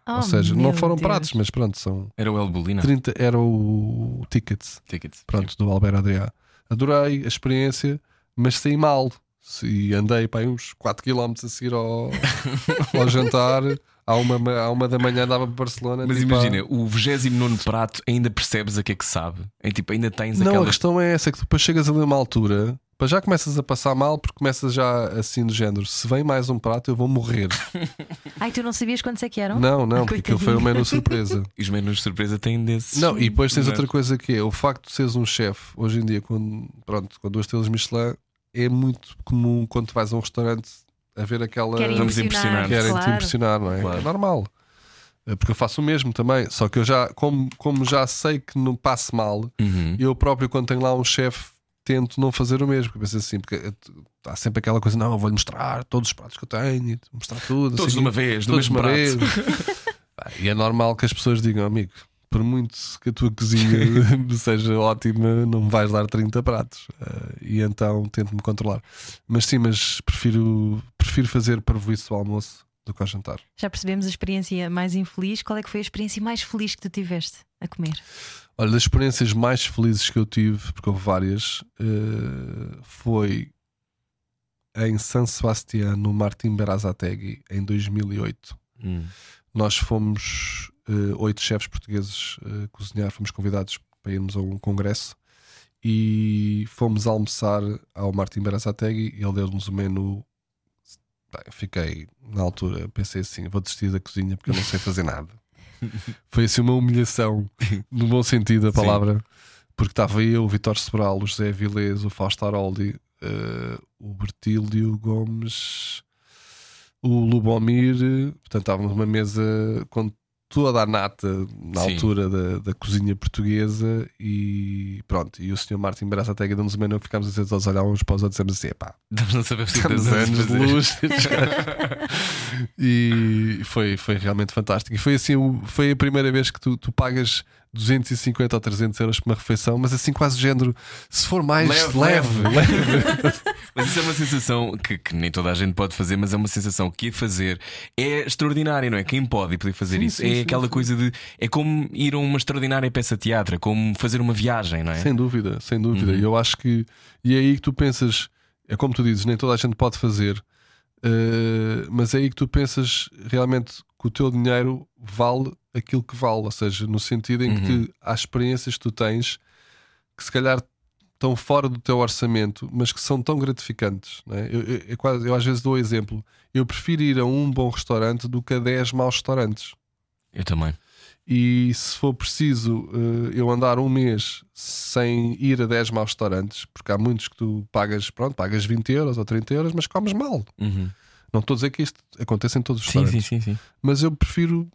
Oh, Ou seja, não foram Deus. pratos, mas pronto, são Era o El Bolina. 30. Era o tickets, Tickets. pronto, do Albert Adrià. Adorei a experiência, mas saí mal. E andei para aí uns 4 km a seguir ao, ao jantar. À uma, à uma da manhã andava para Barcelona. Mas tipo, imagina, o 29 prato ainda percebes a que é que sabe. É tipo, ainda tens Não, a aquela. questão é essa: que depois chegas ali a uma altura, para já começas a passar mal, porque começas já assim do género: se vem mais um prato, eu vou morrer. Ai, tu não sabias quantos é que eram? não, não, Ah, porque aquilo foi coitadinho. menu surpresa. E os menus de surpresa têm desses. Não, e depois tens Não. outra coisa que é: o facto de seres um chefe, hoje em dia, com, pronto, com duas estrelas Michelin, é muito comum quando tu vais a um restaurante a ver aquela. Querem Vamos impressionar. Querem te claro. impressionar, não é? Claro. É normal. É Porque eu faço o mesmo também. Só que eu já, como, como já sei que não passo mal, Uhum. eu próprio, quando tenho lá um chefe, tento não fazer o mesmo. Porque eu penso assim, porque eh, há sempre aquela coisa: não, eu vou-lhe mostrar todos os pratos que eu tenho, e mostrar tudo. Todos assim, de uma vez, todos de mesmo uma prato. vez. E é normal que as pessoas digam, amigo, por muito que a tua cozinha seja ótima, não me vais dar 30 pratos. Eh, e então tento-me controlar. Mas sim, mas prefiro, prefiro fazer parvoíço ao almoço do que ao jantar. Já percebemos a experiência mais infeliz. Qual é que foi a experiência mais feliz que tu tiveste a comer? Olha, das experiências mais felizes que eu tive, porque houve várias, eh, foi em San Sebastián, no Martim Berazategui, em 2008. Hum. Nós fomos oito chefes portugueses eh, cozinhar, fomos convidados para irmos a um congresso e fomos almoçar ao Martim Berazategui e ele deu-nos o menu. Bem, fiquei na altura, pensei assim: vou desistir da cozinha porque eu não sei fazer nada. Foi assim uma humilhação, no bom sentido da Sim. palavra, porque estava eu, o Vitor Sobral, o José Vilés, o Fausto Aroldi, eh, o Bertílio Gomes, o Lubomir. Portanto, estávamos numa mesa com toda a nata na Sim. altura da, da cozinha portuguesa e pronto. E o senhor Martin Berazategui deu-nos menu, ficámos a dizer todos a olhar uns para os outros e dissemos assim: epá, Estamos a saber se Estamos anos de luz. e foi, foi realmente fantástico. E foi assim, foi a primeira vez que tu, tu pagas 250 ou 300 euros por uma refeição, mas assim quase género, se for mais Leve, leve, leve. leve. Mas isso é uma sensação que, que nem toda a gente pode fazer, mas é uma sensação que a fazer é extraordinária, não é? Quem pode e poder fazer Sim, isso sim, é sim, aquela coisa de. É como ir a uma extraordinária peça de teatro, é como fazer uma viagem, não é? Sem dúvida, sem dúvida. Uhum. E eu acho que. E é aí que tu pensas, é como tu dizes, nem toda a gente pode fazer, eh, mas é aí que tu pensas realmente que o teu dinheiro vale aquilo que vale, ou seja, no sentido em Uhum. que há experiências que tu tens que se calhar estão fora do teu orçamento, mas que são tão gratificantes. É? eu, eu- eu quase, eu às vezes dou o exemplo. Eu prefiro ir a um bom restaurante do que a 10 maus restaurantes. Eu também. E se for preciso eh, eu andar um mês sem ir a 10 maus restaurantes, porque há muitos que tu pagas, pronto, pagas 20 euros ou 30 euros, mas comes mal. Uhum. Não estou a dizer que isto acontece em todos os Sim, restaurantes, sim, sim, sim. mas eu prefiro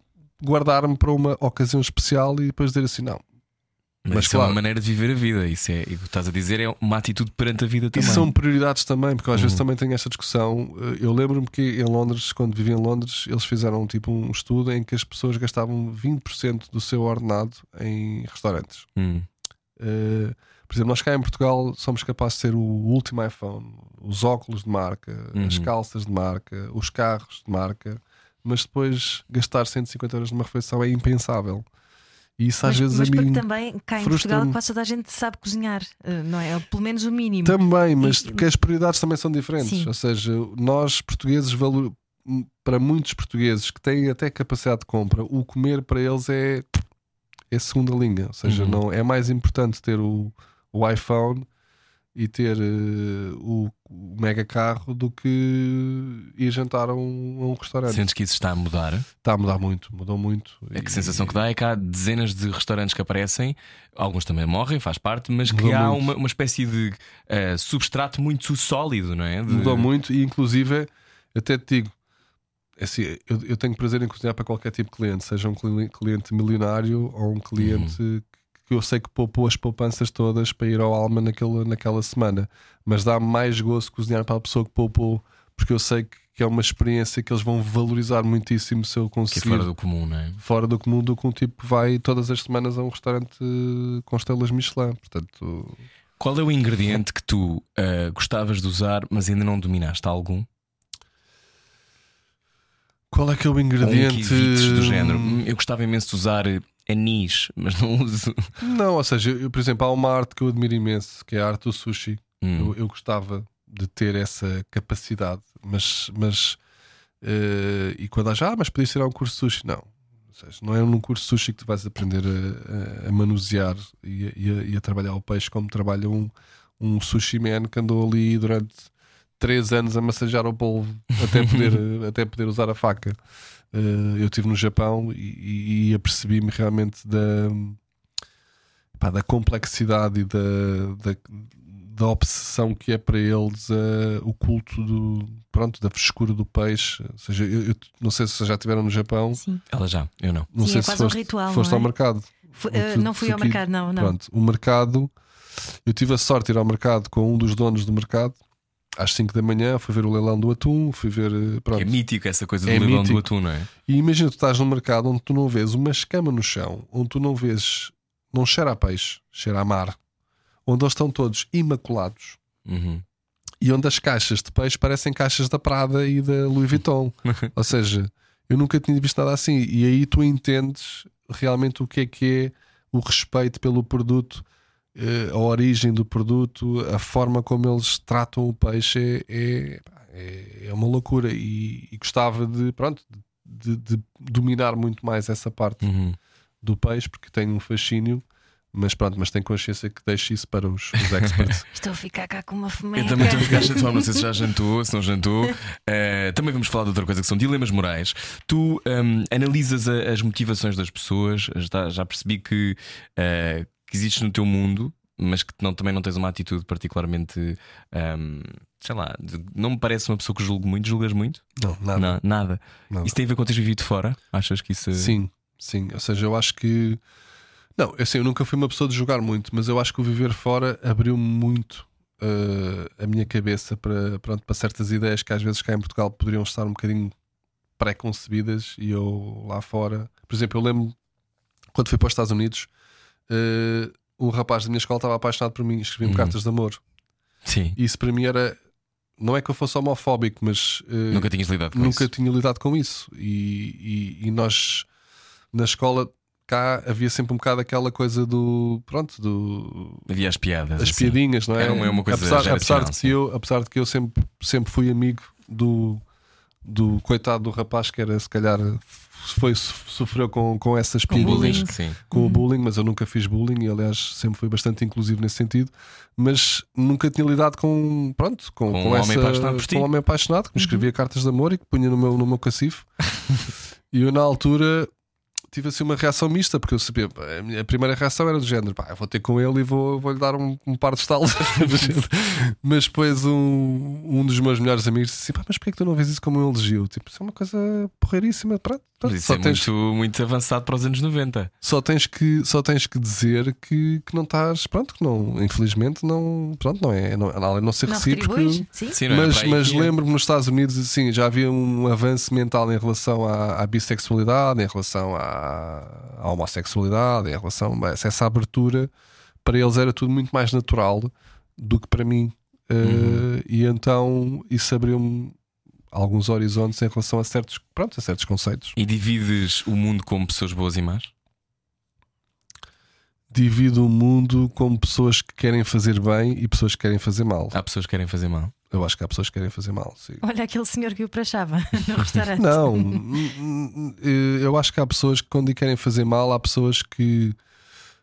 guardar-me para uma ocasião especial e depois dizer assim: não. Mas, Mas isso é claro. uma maneira de viver a vida. Isso é, e o que estás a dizer é uma atitude perante a vida também. Isso são prioridades também, porque às vezes Uhum. também tenho esta discussão. Eh, Eu lembro-me que em Londres, quando vivia em Londres, eles fizeram tipo um estudo em que as pessoas gastavam 20% do seu ordenado em restaurantes. Hum. Uh, por exemplo, nós cá em Portugal somos capazes de ter o último iPhone, os óculos de marca, as Uhum. calças de marca, os carros de marca, mas depois gastar 150 euros numa refeição é impensável. E isso às mas, vezes mas a porque mim também cá em. Portugal quase toda a gente sabe cozinhar, eh, não é? Pelo menos o mínimo. também, mas E- porque as prioridades também são diferentes. Sim. Ou seja, nós portugueses, valor... para muitos portugueses que têm até capacidade de compra, o comer para eles é, é segunda linha. Ou seja, Uhum. não é mais importante ter o, o iPhone e ter eh, o, o mega carro do que ir jantar a um, a um restaurante. Sentes que isso está a mudar? Está a mudar muito, mudou muito. É que E- a sensação que dá é que há dezenas de restaurantes que aparecem, alguns também morrem, faz parte, mas que Mudou há muito. uma, uma espécie de eh, substrato muito sólido, não é? De- Mudou muito e, inclusive, até te digo, é assim, eu, eu tenho prazer em cozinhar para qualquer tipo de cliente, seja um cli- cliente milionário ou um cliente Uhum. Que eu sei que poupou as poupanças todas para ir ao Alma naquela, naquela semana, mas dá mais gozo cozinhar para a pessoa que poupou, porque eu sei que, que é uma experiência que eles vão valorizar muitíssimo se eu que é conseguir. fora do comum, não é? fora do comum do que um tipo que vai todas as semanas a um restaurante eh, com estrelas Michelin. Portanto, Qual é o ingrediente que tu eh, gostavas de usar, mas ainda não dominaste algum? qual é que é o um ingrediente evites do género? Eu gostava imenso de usar anis, mas não uso. Não, ou seja, eu, por exemplo, há uma arte que eu admiro imenso, que é a arte do sushi. Hum. Eu, eu gostava de ter essa capacidade, mas, mas eh, e quando há já, ah, mas podias tirar um curso de sushi, não. Ou seja, não é num curso de sushi que tu vais aprender a, a- a manusear e a, e e a trabalhar o peixe como trabalha um, um sushi man que andou ali durante três anos a massajar o polvo até poder, até poder usar a faca. Eh, eu estive no Japão e, e, e apercebi-me realmente da, pá, da complexidade e da, da, da obsessão que é para eles eh, o culto do, pronto, da frescura do peixe. Ou seja, eu, eu não sei se já estiveram no Japão, Sim. Ela já, eu não. não Sim, sei é se quase um foste, ritual, foste não ao é? mercado. Fu- O eh, tu- não fui ao mercado, não, não. Pronto, o mercado, eu tive a sorte de ir ao mercado com um dos donos do mercado às 5 da manhã, fui ver o leilão do atum, fui ver. eh, Pronto. É mítico essa coisa do É leilão do mítico. atum, não é? E imagina, tu estás num mercado onde tu não vês uma escama no chão, onde tu não vês, não cheira a peixe, cheira a mar, onde eles estão todos imaculados Uhum. e onde as caixas de peixe parecem caixas da Prada e da Louis Vuitton. Ou seja, eu nunca tinha visto nada assim. E aí tu entendes realmente o que é que é o respeito pelo produto, a origem do produto, a forma como eles tratam o peixe é, é, é uma loucura. E, e gostava de, pronto, de, de dominar muito mais essa parte Uhum. do peixe, porque tenho um fascínio. Mas pronto, mas tenho consciência que deixo isso para os, os experts. Estou a ficar cá com uma fomeca. Eu também estou a ficar chateado, não sei se já jantou, se não jantou. Eh, também vamos falar de outra coisa que são dilemas morais. Tu hum, analisas a- as motivações das pessoas, já, já percebi que, eh, que existes no teu mundo, mas que não, também não tens uma atitude particularmente. hum, sei lá, não me parece uma pessoa que julgue muito. Julgas muito? Não, nada. Não, nada. nada. Isso tem a ver com teres vivido fora? Achas que isso. Sim, sim. Ou seja, eu acho que. Não, assim, eu nunca fui uma pessoa de jogar muito, mas eu acho que o viver fora abriu-me muito eh, a minha cabeça para, pronto, para certas ideias que às vezes cá em Portugal poderiam estar um bocadinho pré-concebidas e eu lá fora. Por exemplo, eu lembro quando fui para os Estados Unidos, eh, um rapaz da minha escola estava apaixonado por mim escrevia-me Uhum. cartas de amor. Sim. Isso para mim era. Não é que eu fosse homofóbico, mas eh, Nunca tinhas lidado com nunca isso. tinha lidado com isso. E, e- e nós, na escola, cá havia sempre um bocado aquela coisa do. Pronto, do. Havia as piadas. As assim. piadinhas, não é? Era uma- uma coisa apesar, apesar de que eu, apesar de que eu sempre, sempre fui amigo do, do coitado do rapaz que era, se calhar, foi, sofreu com, com essas Com. Sim. com o bullying, mas eu nunca fiz bullying e aliás sempre fui bastante inclusivo nesse sentido, mas nunca tinha lidado com pronto, com, Com com um essa, homem apaixonado com um homem apaixonado que me escrevia cartas de amor e que punha no meu, no meu cacifo. e eu na altura tive assim uma reação mista, porque eu sabia, a minha primeira reação era do género, pá, eu vou ter com ele e vou, vou lhe dar um, um par de estalos. Mas depois um, um dos meus melhores amigos disse assim, pá, mas porquê é que tu não vês isso como um elogio? Tipo, isso é uma coisa porreiríssima. Pronto, Mas isso só é tens- muito, muito avançado para os anos 90. só tens que só tens que dizer que, que não estás pronto que não infelizmente não pronto não é não, além de não ser recíproco? Sim. Sim, não era mas, mas ia. lembro-me nos Estados Unidos assim já havia um avanço mental em relação à, à bissexualidade em relação à, à homossexualidade em relação a essa abertura para eles era tudo muito mais natural do que para mim Uh, Uhum. e então isso abriu-me alguns horizontes em relação a certos pronto a certos conceitos E divides o mundo como pessoas boas e más? divido o mundo como pessoas que querem fazer bem e pessoas que querem fazer mal. Há pessoas que querem fazer mal. Eu acho que há pessoas que querem fazer mal. Sim. Olha aquele senhor que o prachava no restaurante. Não, hum, eu acho que há pessoas que, quando querem fazer mal, há pessoas que,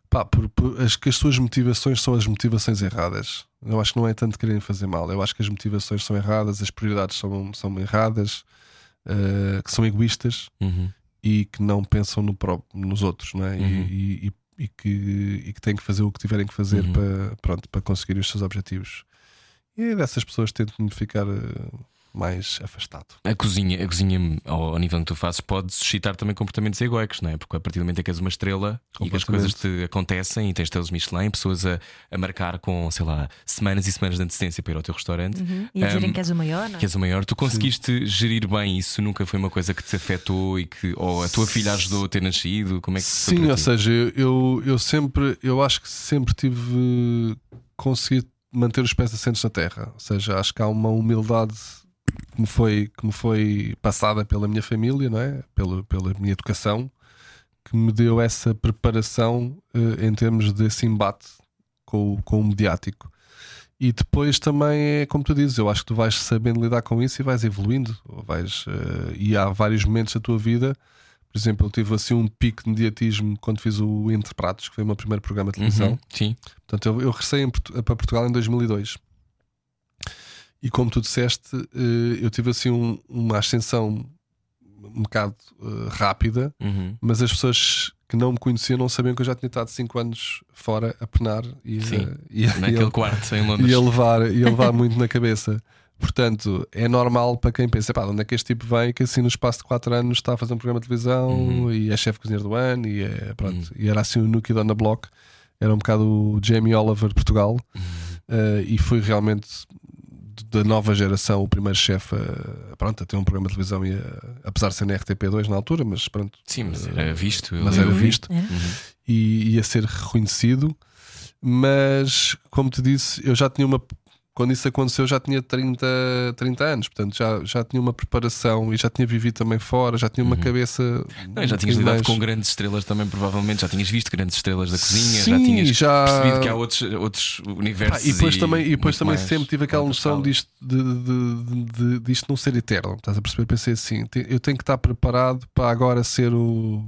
pá, por- por- as, que as suas motivações são as motivações erradas. Eu acho que não é tanto quererem fazer mal, eu acho que as motivações são erradas, as prioridades são, são erradas, eh, que são egoístas Uhum. e que não pensam no próprio, nos outros, não é? E- Uhum. E, e- e que, e que têm que fazer o que tiverem que fazer Uhum. para, pronto, para conseguir os seus objetivos. E dessas pessoas tento-me ficar eh, mais afastado. A cozinha, a cozinha ao, nível que tu fazes, pode suscitar também comportamentos egoicos, não é? Porque a partir do momento em que és uma estrela e que as coisas te acontecem e tens teus Michelin, pessoas a, a marcar com, sei lá, semanas e semanas de antecedência para ir ao teu restaurante, Uhum. E a dizerem Um, que és o maior, não é? que és o maior, tu conseguiste gerir bem isso? Nunca foi uma coisa que te afetou e que ou a tua filha ajudou a ter nascido? Como é que Sim, ou seja, eu, eu sempre, eu acho que sempre tive consegui manter os pés assentes na terra. Ou seja, acho que há uma humildade que me foi, que me foi passada pela minha família, não é? pela, pela minha educação, que me deu essa preparação eh, em termos desse embate com, com o mediático. E depois também é como tu dizes, eu acho que tu vais sabendo lidar com isso e vais evoluindo. Vais, eh, e há vários momentos da tua vida por exemplo, eu tive assim um pico de mediatismo quando fiz o Entre Pratos, que foi o meu primeiro programa de televisão. Uhum, sim. Portanto, eu, eu regressei para Portugal em 2002. E como tu disseste, eh, eu tive assim um- uma ascensão um bocado eh, rápida, Uhum. mas as pessoas que não me conheciam não sabiam que eu já tinha estado 5 anos fora a penar e, Sim. eh, e, a- e Naquele a- quarto em Londres. e a levar, e a levar muito na cabeça. Portanto, é normal para quem pensa, pá, de onde é que este tipo vem que assim no espaço de 4 anos está a fazer um programa de televisão Uhum. e é chefe cozinheiro do ano e, é, pronto, e era assim o Nuki on the Block, era um bocado o Jamie Oliver de Portugal Uhum. eh, e foi realmente da nova geração o primeiro chefe a, pronto, a ter um programa de televisão e a- apesar de ser na RTP2 na altura, mas pronto, Sim, mas era visto. mas era visto? Uhum. e ia ser reconhecido, mas como te disse, eu já tinha uma. Quando isso aconteceu, já tinha 30, 30 anos, portanto já, já tinha uma preparação e já tinha vivido também fora, já tinha uma cabeça. Não, e já tinhas lidado mais- com grandes estrelas também, provavelmente. Já tinhas visto grandes estrelas da cozinha, já Sim, tinhas já- percebido que há outros, outros universos. e depois também, e depois também sempre tive aquela noção disto, de, de- de- de- disto não ser eterno. Estás a perceber? Pensei assim: eu tenho que estar preparado para agora ser o,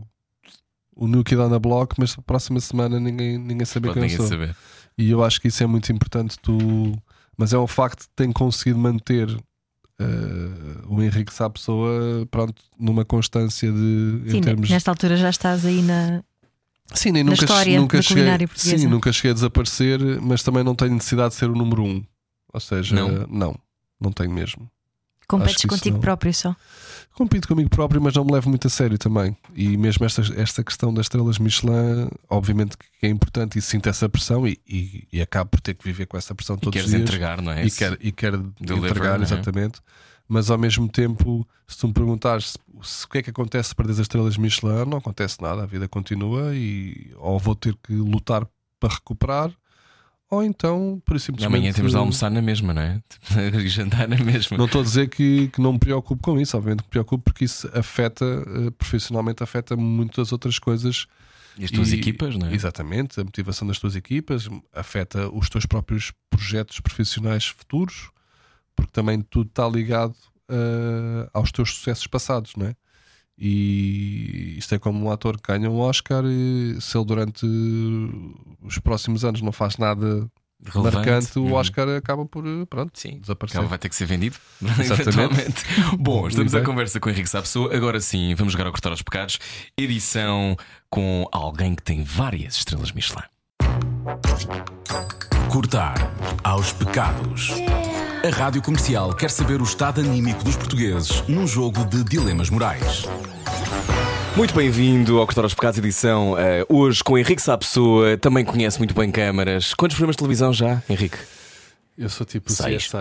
o New Kid on the Block, mas na próxima semana ninguém, ninguém saber quem Pode eu ninguém sou. saber. E eu acho que isso é muito importante. Tu... Mas é um facto que tem conseguido manter eh, o Henrique Sá Pessoa pronto, numa constância de. Sim, em termos... nesta altura já estás aí na. Sim, nem na nunca, história nunca da cheguei, sim, nunca cheguei a desaparecer, mas também não tenho necessidade de ser o número um. Ou seja, Não? não, não tenho mesmo. Competes contigo não. próprio só. Compito comigo próprio, mas não me levo muito a sério também. E mesmo esta, esta questão das estrelas Michelin, obviamente que é importante e sinto essa pressão e, e, e acabo por ter que viver com essa pressão E todos os queres dias. entregar, não é? e quero, e quero deliver, entregar, é? exatamente. mas ao mesmo tempo, se tu me perguntares se, se o que é que acontece se perdes as estrelas Michelin, não acontece nada, a vida continua e ou vou ter que lutar para recuperar, ou então, por simplesmente. Amanhã temos de almoçar na mesma, não é? E jantar na mesma. Não estou a dizer que, que não me preocupo com isso, obviamente que me preocupo porque isso afeta, eh, profissionalmente, afeta muitas outras coisas. E as tuas E- equipas, não é? Exatamente, a motivação das tuas equipas afeta os teus próprios projetos profissionais futuros, porque também tudo está ligado eh, aos teus sucessos passados, não é? E isto é como um ator que ganha um Oscar e se ele durante os próximos anos não faz nada Relevante. marcante, o Uhum. Oscar acaba por eh, pronto, Sim, desaparecer. Acaba vai ter que ser vendido. Exatamente. Bom, estamos à conversa com o Henrique Sapessoa. Agora sim, vamos jogar ao Cortar aos Pecados. Edição com alguém que tem várias estrelas Michelin. Cortar aos pecados. A Rádio Comercial quer saber o estado anímico dos portugueses num jogo de dilemas morais. Muito bem-vindo ao Cortar aos Pecados, edição eh, hoje com Henrique Sapessoa. Também conhece muito bem câmaras. Quantos programas de televisão já, Henrique? Eu sou tipo Seis. CSI,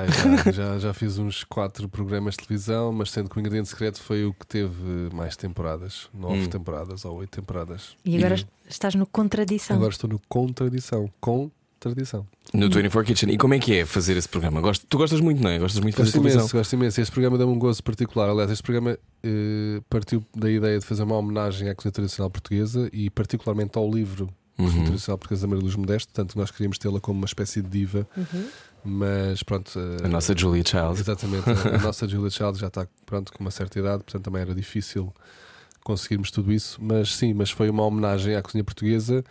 já, já, já fiz uns quatro programas de televisão, mas sendo que o Ingrediente Secreto foi o que teve mais temporadas, nove Hum. temporadas ou oito temporadas. E agora estás no contradição. Agora estou no Contradição, com tradição. No 24 Kitchen. E como é que é fazer esse programa? Gosto- tu gostas muito, não é? Gostas muito de fazer Gosto televisão? imenso, gosto imenso. Este programa dá-me um gozo particular. Aliás, este programa eh, partiu da ideia de fazer uma homenagem à cozinha tradicional portuguesa e, particularmente, ao livro Cozinha Uhum. Tradicional Portuguesa da Maria Luz Modesto. Portanto, nós queríamos tê-la como uma espécie de diva, Uhum. mas pronto. eh, A nossa Julia Child. Exatamente, a a nossa Julia Child já está pronto com uma certa idade, portanto também era difícil conseguirmos tudo isso, mas sim, mas foi uma homenagem à cozinha portuguesa hum,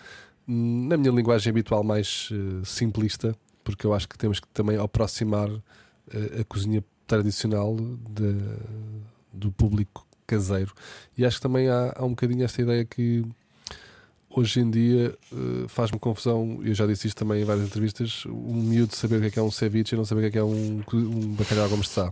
na minha linguagem habitual mais eh, simplista, porque eu acho que temos que também aproximar eh, a cozinha tradicional de- do público caseiro. E acho que também há, há um bocadinho esta ideia que hoje em dia eh, faz-me confusão, eu já disse isto também em várias entrevistas, um miúdo saber o que é que é um ceviche e não saber o que é que é um, um bacalhau gomes de sá.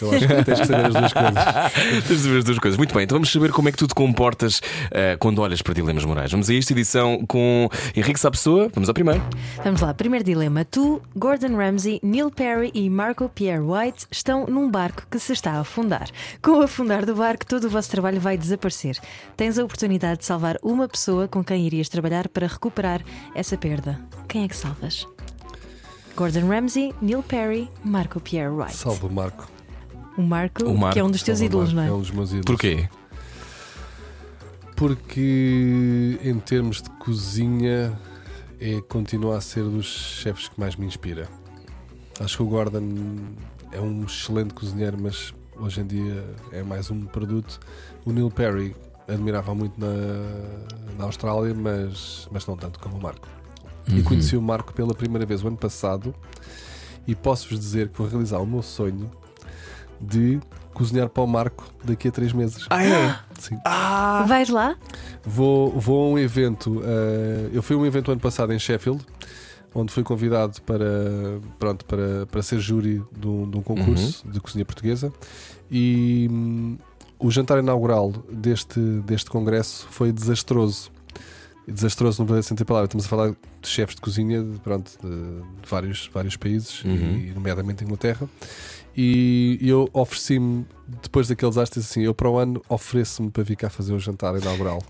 Eu acho que tens que saber as duas coisas. Tens de saber as duas coisas. Muito bem, então vamos saber como é que tu te comportas eh, quando olhas para dilemas morais. Vamos a esta edição com Henrique Sapessoa. Vamos ao primeiro. Vamos lá, primeiro dilema. Tu, Gordon Ramsay, Neil Perry e Marco Pierre White estão num barco que se está a afundar. Com o afundar do barco, todo o vosso trabalho vai desaparecer. Tens a oportunidade de salvar uma pessoa com quem irias trabalhar para recuperar essa perda. Quem é que salvas? Gordon Ramsay, Neil Perry, Marco Pierre White. Salve o Marco. O Marco, O Marco, que é um dos teus ídolos, não é? É um dos meus ídolos. Porquê? Porque em termos de cozinha é, continua a ser dos chefes que mais me inspira. Acho que o Gordon é um excelente cozinheiro, mas hoje em dia é mais um produto. O Neil Perry admirava muito na, na Austrália, mas, mas não tanto como o Marco. E Uhum. conheci o Marco pela primeira vez o ano passado e posso-vos dizer que vou realizar o meu sonho de cozinhar para o Marco daqui a três meses. Ah, é? Sim. Vais lá? Vou, vou a um evento. eh, eu fui a um evento ano passado em Sheffield, onde fui convidado para, pronto, para, para ser júri de um, de um concurso de cozinha portuguesa. E hum, o jantar inaugural deste, deste congresso foi desastroso. Desastroso verdadeiro sentido da palavra. Estamos a falar de chefes de cozinha de, pronto, de, de vários, vários países, Uhum. e nomeadamente Inglaterra. E eu ofereci-me, depois daqueles astros, assim: eu para o ano ofereço-me para vir cá fazer o jantar inaugural.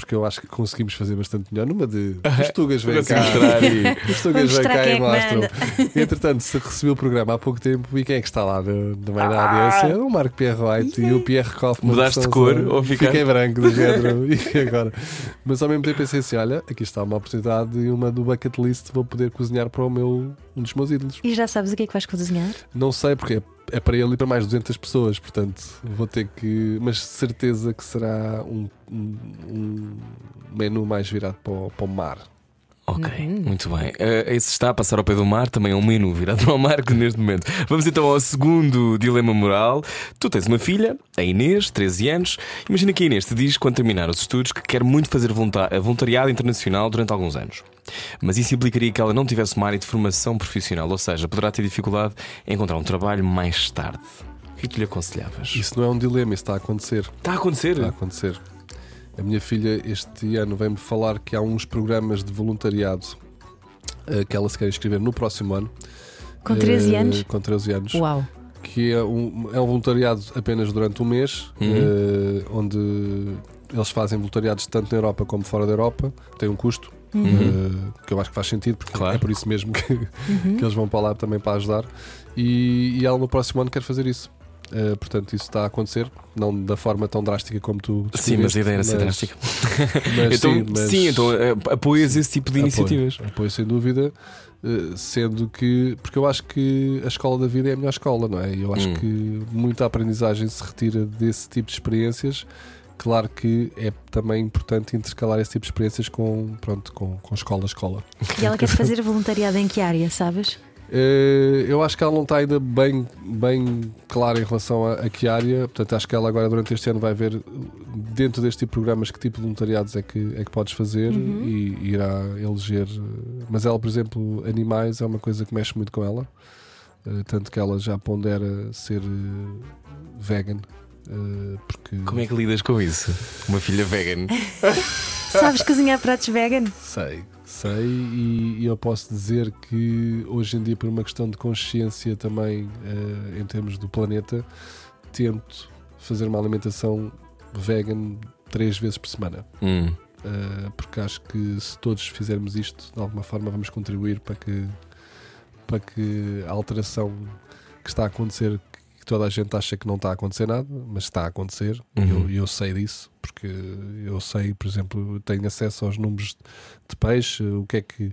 Porque eu acho que conseguimos fazer bastante melhor. Numa de os tugas vêm cá. E- Os tugas mostrar cá e é que mostram. Entretanto, se recebi o programa há pouco tempo e quem é que está lá no, no meio da audiência? O Marco Pierre White e o Pierre Kaufmann. Mudaste de cor só- ou ficaste- Fiquei branco do género. E agora? Mas ao mesmo tempo pensei assim: olha, aqui está uma oportunidade e uma do bucket list. Vou poder cozinhar para o meu, um dos meus ídolos. E já sabes o que é que vais cozinhar? Não sei porque é, para ele e para mais 200 pessoas, portanto vou ter que. Mas certeza que será um, um, um menu mais virado para o, para o mar. Ok, Uhum. muito bem. Eh, esse está a passar ao pé do mar, também é um menu virado para o mar que neste momento. Vamos então ao segundo dilema moral. Tu tens uma filha, a Inês, 13 anos. Imagina que a Inês te diz, quando terminar os estudos, que quer muito fazer volunta- voluntariado internacional durante alguns anos. Mas isso implicaria que ela não tivesse uma área de formação profissional, ou seja, poderá ter dificuldade em encontrar um trabalho mais tarde. O que é que tu lhe aconselhavas? Isso não é um dilema, isso está a acontecer. Está a acontecer? Está a acontecer. A minha filha este ano vem-me falar que há uns programas de voluntariado eh, que ela se quer inscrever no próximo ano. Com 13 Eh, anos? Com 13 anos. Uau! que é um, é um voluntariado apenas durante um mês, Uhum. eh, onde eles fazem voluntariados tanto na Europa como fora da Europa, tem um custo. Uhum. eh, que eu acho que faz sentido, porque Claro. é por isso mesmo que, Uhum. que eles vão para lá também para ajudar. E, e ela no próximo ano quer fazer isso. Eh, portanto, isso está a acontecer, não da forma tão drástica como tu. Sim, mas a ideia era ser mas- drástica. mas Então, sim, mas- sim, então eh, apoias esse tipo de Apoio, iniciativas. Apoio, sem dúvida, eh, sendo que. Porque eu acho que a escola da vida é a melhor escola, não é? E eu acho Hum. que muita aprendizagem se retira desse tipo de experiências. Claro que é também importante intercalar esse tipo de experiências com, pronto, com, com escola a escola. E ela quer fazer voluntariado em que área, sabes? Eh, eu acho que ela não está ainda bem, bem clara em relação a, a que área, portanto, acho que ela agora durante este ano vai ver dentro deste tipo de programas que tipo de voluntariados é que, é que podes fazer Uhum. e, irá eleger. Mas ela, por exemplo, animais é uma coisa que mexe muito com ela, eh, tanto que ela já pondera ser eh, vegan. Eh, porque Como é que lidas com isso? Uma filha vegan. Sabes cozinhar pratos vegan? Sei, sei, e, e eu posso dizer que hoje em dia, por uma questão de consciência também eh, em termos do planeta, tento fazer uma alimentação vegan três vezes por semana. Hum. Eh, porque acho que se todos fizermos isto, de alguma forma vamos contribuir para que, para que a alteração que está a acontecer, que toda a gente acha que não está a acontecer nada, mas está a acontecer, e Uhum. eu, eu sei disso, porque eu sei, por exemplo, tenho acesso aos números de peixe, o que é que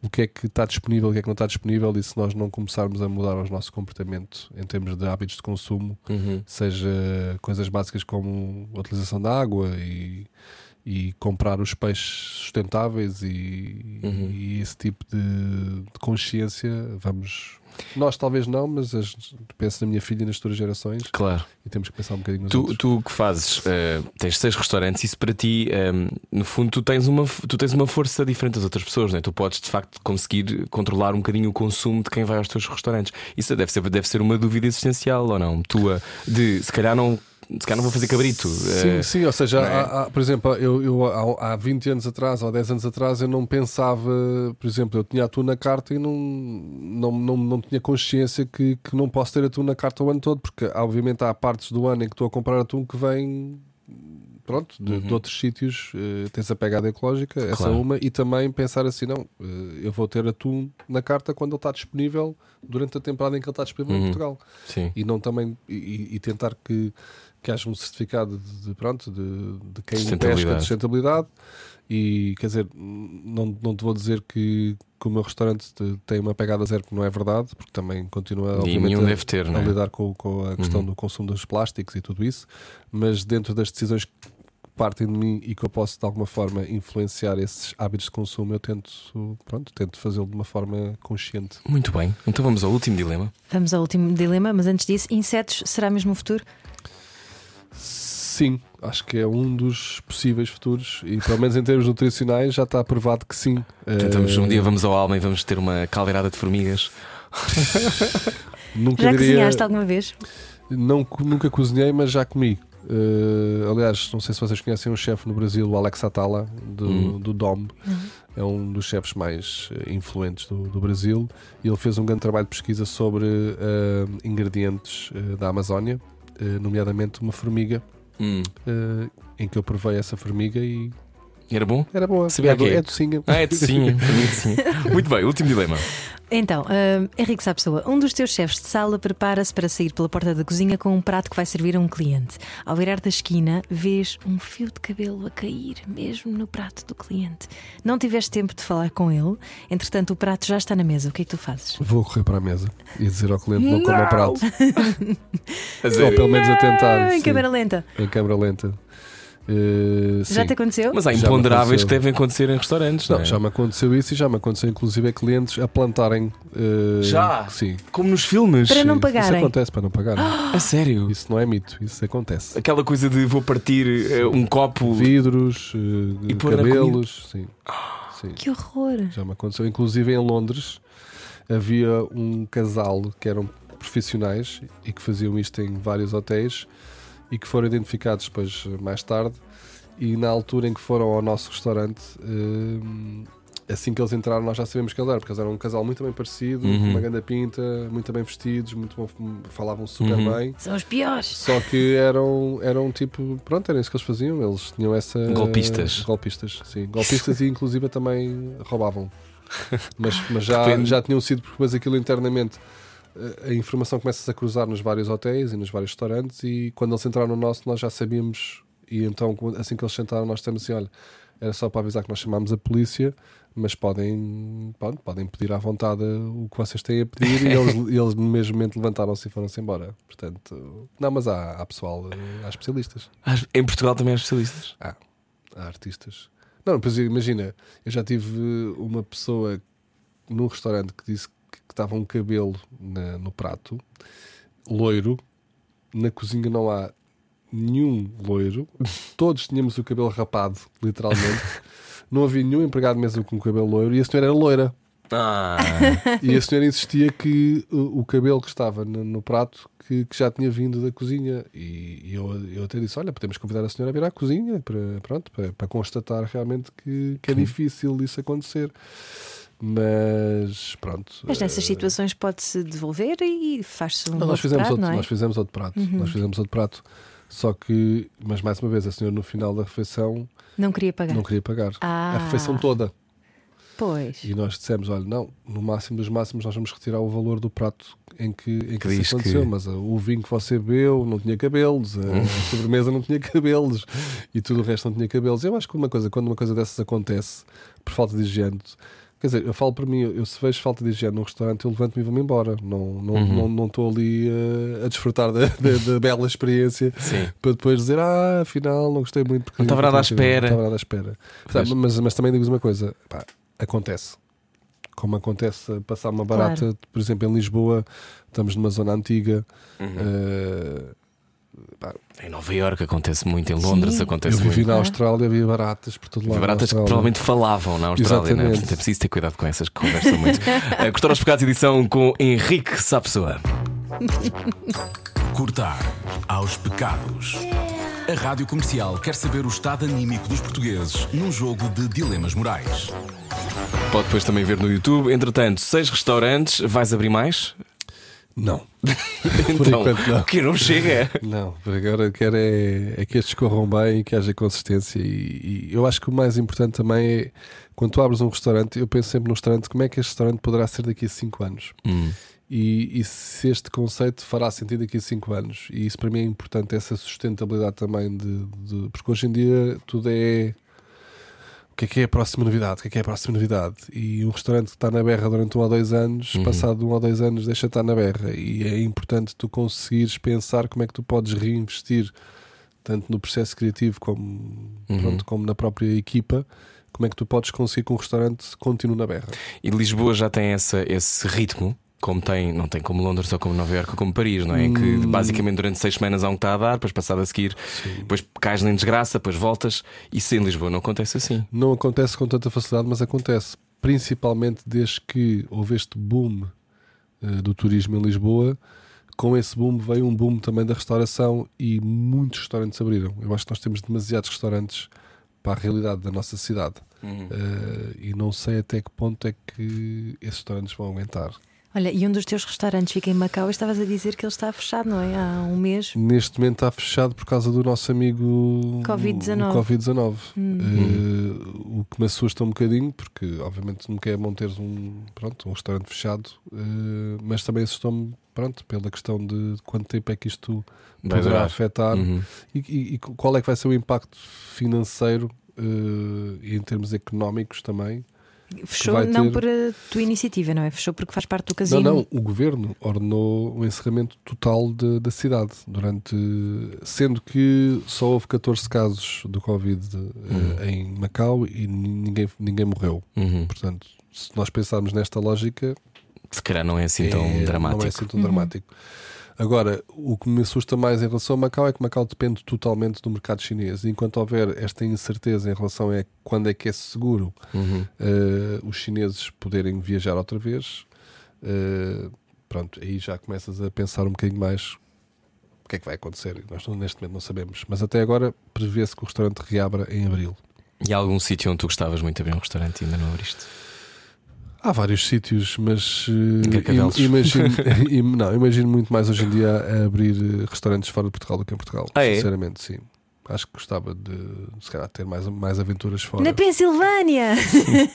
o que é que está disponível, o que é que não está disponível, e se nós não começarmos a mudar o nosso comportamento em termos de hábitos de consumo, Uhum. seja coisas básicas como a utilização da água e, e comprar os peixes sustentáveis e, Uhum. e esse tipo de, de consciência, vamos. Nós talvez não, mas as, penso na minha filha e nas futuras gerações Claro. e temos que pensar um bocadinho nos Tu, outros. tu que fazes, eh, tens seis restaurantes, isso para ti, eh, no fundo, tu tens, uma, tu tens uma força diferente das outras pessoas, não é? Tu podes de facto conseguir controlar um bocadinho o consumo de quem vai aos teus restaurantes. Isso deve ser, deve ser uma dúvida existencial ou não? Tua, de se calhar não. Se calhar não vou fazer cabrito. Sim, eh, sim, ou seja, é? há- há- por exemplo, eu, eu há, há 20 anos atrás ou 10 anos atrás eu não pensava, por exemplo, eu tinha atum na carta e não, não, não, não tinha consciência que, que não posso ter atum na carta o ano todo, porque obviamente há partes do ano em que estou a comprar atum que vem pronto, de, de outros sítios, eh, tens a pegada ecológica, essa Claro. uma, e também pensar assim, não, eh, eu vou ter atum na carta quando ele está disponível durante a temporada em que ele está disponível em Uhum. Portugal Sim. e não também e, e tentar que, que haja um certificado de, de, pronto de, de quem pesca de sustentabilidade e quer dizer não, não te vou dizer que, que o meu restaurante te- tem uma pegada zero porque não é verdade porque também continua obviamente a, deve ter, a não é? lidar com, com a questão Uhum. do consumo dos plásticos e tudo isso mas dentro das decisões que partem de mim e que eu posso de alguma forma influenciar esses hábitos de consumo eu tento pronto tento fazê-lo de uma forma consciente Muito bem. Então vamos ao último dilema. Vamos ao último dilema, mas antes disso, insetos será mesmo o futuro? Sim, acho que é um dos possíveis futuros e pelo menos em termos nutricionais já está provado que sim. Tentamos, Eh, um dia vamos ao Alma e vamos ter uma caldeirada de formigas. nunca Já diria, cozinhaste alguma vez? não, nunca cozinhei, mas já comi. Eh, aliás, não sei se vocês conhecem um chefe no Brasil, o Alex Atala, do, Hum. do DOM. É um dos chefes mais eh, influentes do, do Brasil. E ele fez um grande trabalho de pesquisa sobre eh, ingredientes eh, da Amazónia, eh, nomeadamente uma formiga, Hum. eh, em que eu provei essa formiga e Era bom? era boa. Sabia é, que é? é docinha. Ah, é docinha. é. Muito bem, último dilema. Então, hum, Henrique Sapessoa, um dos teus chefes de sala prepara-se para sair pela porta da cozinha com um prato que vai servir a um cliente. Ao virar da esquina, vês um fio de cabelo a cair, mesmo no prato do cliente. Não tiveste tempo de falar com ele, entretanto, o prato já está na mesa. O que é que tu fazes? Vou correr para a mesa e dizer ao cliente não, coma o prato. Ou pelo menos a tentar. Em sim, câmera lenta. em câmara lenta. Eh, Já sim. te aconteceu? Mas há imponderáveis que devem acontecer em restaurantes, não, Não, é? já me aconteceu isso e já me aconteceu inclusive a clientes a plantarem. eh, Já? Sim. Como nos filmes. Para não Isso pagarem. acontece para não pagar. A sério. Isso não é mito, isso acontece. Aquela coisa de vou partir eh, um copo. Vidros, eh, E pôr na cabelos, sim. sim. Que horror! Já me aconteceu. Inclusive em Londres havia um casal que eram profissionais e que faziam isto em vários hotéis e que foram identificados depois mais tarde. E na altura em que foram ao nosso restaurante, hum, assim que eles entraram, nós já sabemos que eles eram, porque eles eram um casal muito bem parecido, Uhum. com uma grande pinta, muito bem vestidos, muito bom- falavam super Uhum. bem. São os piores. Só que eram, eram tipo, pronto, era isso que eles faziam. Eles tinham essa. Golpistas. Golpistas, sim. Golpistas e inclusive também roubavam. Mas, mas já, já tinham sido, porque depois aquilo internamente. A informação começa-se a cruzar nos vários hotéis e nos vários restaurantes. E quando eles entraram no nosso, nós já sabíamos. E então, assim que eles sentaram, nós temos assim: olha, era só para avisar que nós chamámos a polícia, mas podem, podem pedir à vontade o que vocês têm a pedir. e eles, eles no mesmo momento levantaram-se e foram-se embora. Portanto, não, mas há, há pessoal, há especialistas, Em Portugal também há especialistas. há artistas. Não, pois imagina, eu já tive uma pessoa num restaurante que disse estava um cabelo na- no prato, loiro, na cozinha não há nenhum loiro, todos tínhamos o cabelo rapado, literalmente. Não havia nenhum empregado mesmo com cabelo loiro e a senhora era loira. Ah, E a senhora insistia que o, o cabelo que estava no, no prato que, que já tinha vindo da cozinha. E, e eu, eu até disse: Olha, podemos convidar a senhora a vir à cozinha para, pronto, para, para constatar realmente que, que é difícil isso acontecer. Mas pronto. Mas nessas eh, situações pode-se devolver e faz-se um não, nós, fizemos prato, outro, não é? nós fizemos outro prato. Nós fizemos outro prato. Só que, mas mais uma vez, a senhora no final da refeição Não queria pagar. não queria pagar Ah. a refeição toda. Pois. E nós dissemos: olha, não, no máximo dos máximos nós vamos retirar o valor do prato em que, em que diz isso aconteceu. que- Mas uh, o vinho que você bebeu não tinha cabelos, a Hum. sobremesa não tinha cabelos e tudo o resto não tinha cabelos. Eu acho que uma coisa, quando uma coisa dessas acontece por falta de higiene, quer dizer, eu falo para mim, eu se vejo falta de higiene num restaurante, eu levanto-me e vou-me embora. Não não Uhum. não não estou ali uh, a desfrutar da, da- da bela experiência sim. para depois dizer, ah, afinal não gostei muito porque Não estava nada à espera. Não estava nada à espera. Sabe, mas, mas também digo uma coisa, pá, acontece. Como acontece a passar uma barata, por exemplo, em Lisboa, estamos numa zona antiga. Uhum. eh, Em Nova Iorque acontece muito, em Londres Sim. acontece eu vivi muito. na Austrália, havia baratas por todo lado. Baratas que provavelmente falavam na Austrália, né? Exatamente. Portanto, é preciso ter cuidado com essas que conversam muito. uh, Cortar aos pecados, edição com Henrique Sapessoa. Cortar aos pecados. A Rádio Comercial quer saber o estado anímico dos portugueses num jogo de dilemas morais. Pode depois também ver no YouTube. Entretanto, seis restaurantes, vais abrir mais? Não, então, enquanto não. que não chega? não, por agora quero é, é que estes corram bem e que haja consistência. E, e eu acho que o mais importante também é quando tu abres um restaurante, eu penso sempre no restaurante, como é que este restaurante poderá ser daqui a 5 anos? Hum, e, e se este conceito fará sentido daqui a 5 anos. E isso para mim é importante, essa sustentabilidade também de, de- porque hoje em dia tudo é que é que é a próxima novidade, o que é que é a próxima novidade. E um restaurante que está na berra durante um ou dois anos, Uhum. passado um ou dois anos, deixa de estar na berra. E é importante tu conseguires pensar como é que tu podes reinvestir tanto no processo criativo como, Uhum. pronto, como na própria equipa. Como é que tu podes conseguir que um restaurante continue na berra? E Lisboa já tem essa, esse ritmo, como tem, não tem como Londres ou como Nova Iorque ou como Paris, não é? Em que Hum. basicamente durante seis semanas há um que está a dar, depois passado a seguir, depois cais em desgraça, depois voltas. Isso em Lisboa não acontece assim. Não acontece com tanta facilidade, mas acontece principalmente desde que houve este boom eh, do turismo em Lisboa. Com esse boom veio um boom também da restauração e muitos restaurantes abriram. Eu acho que nós temos demasiados restaurantes para a realidade da nossa cidade Eh, e não sei até que ponto é que esses restaurantes vão aguentar. Olha, e um dos teus restaurantes fica em Macau e estavas a dizer que ele está fechado, não é? Há um mês. Neste momento está fechado por causa do nosso amigo Covid-19. o Covid-19. Hum. Eh, o que me assusta um bocadinho, porque obviamente nunca é bom teres um, pronto, um restaurante fechado, eh, mas também assustou-me pronto, pela questão de quanto tempo é que isto Vai poderá afetar Uhum. e, e- e qual é que vai ser o impacto financeiro eh, e em termos económicos também. Fechou não ter- por a tua iniciativa, não é? Fechou porque faz parte do Não, casino. não, o governo ordenou o encerramento total de- da cidade, durante sendo que só houve 14 casos do Covid eh, em Macau e ninguém, ninguém morreu. Uhum. Portanto, se nós pensarmos nesta lógica, Se calhar não é assim tão é- dramático. não é assim tão dramático. Agora, o que me assusta mais em relação a Macau é que Macau depende totalmente do mercado chinês. Enquanto houver esta incerteza em relação a quando é que é seguro Uhum. eh, os chineses poderem viajar outra vez, eh, pronto, aí já começas a pensar um bocadinho mais o que é que vai acontecer. Nós não- neste momento não sabemos. Mas até agora prevê-se que o restaurante reabra em abril. E há algum sítio onde tu gostavas muito de abrir um restaurante e ainda não abriste? Há vários sítios, mas eh, im- imagino, im- não, imagino muito mais hoje em dia a abrir eh, restaurantes fora de Portugal do que em Portugal. Ah, é? Sinceramente, sim. Acho que gostava de se calhar ter mais, mais aventuras fora. Na Pensilvânia!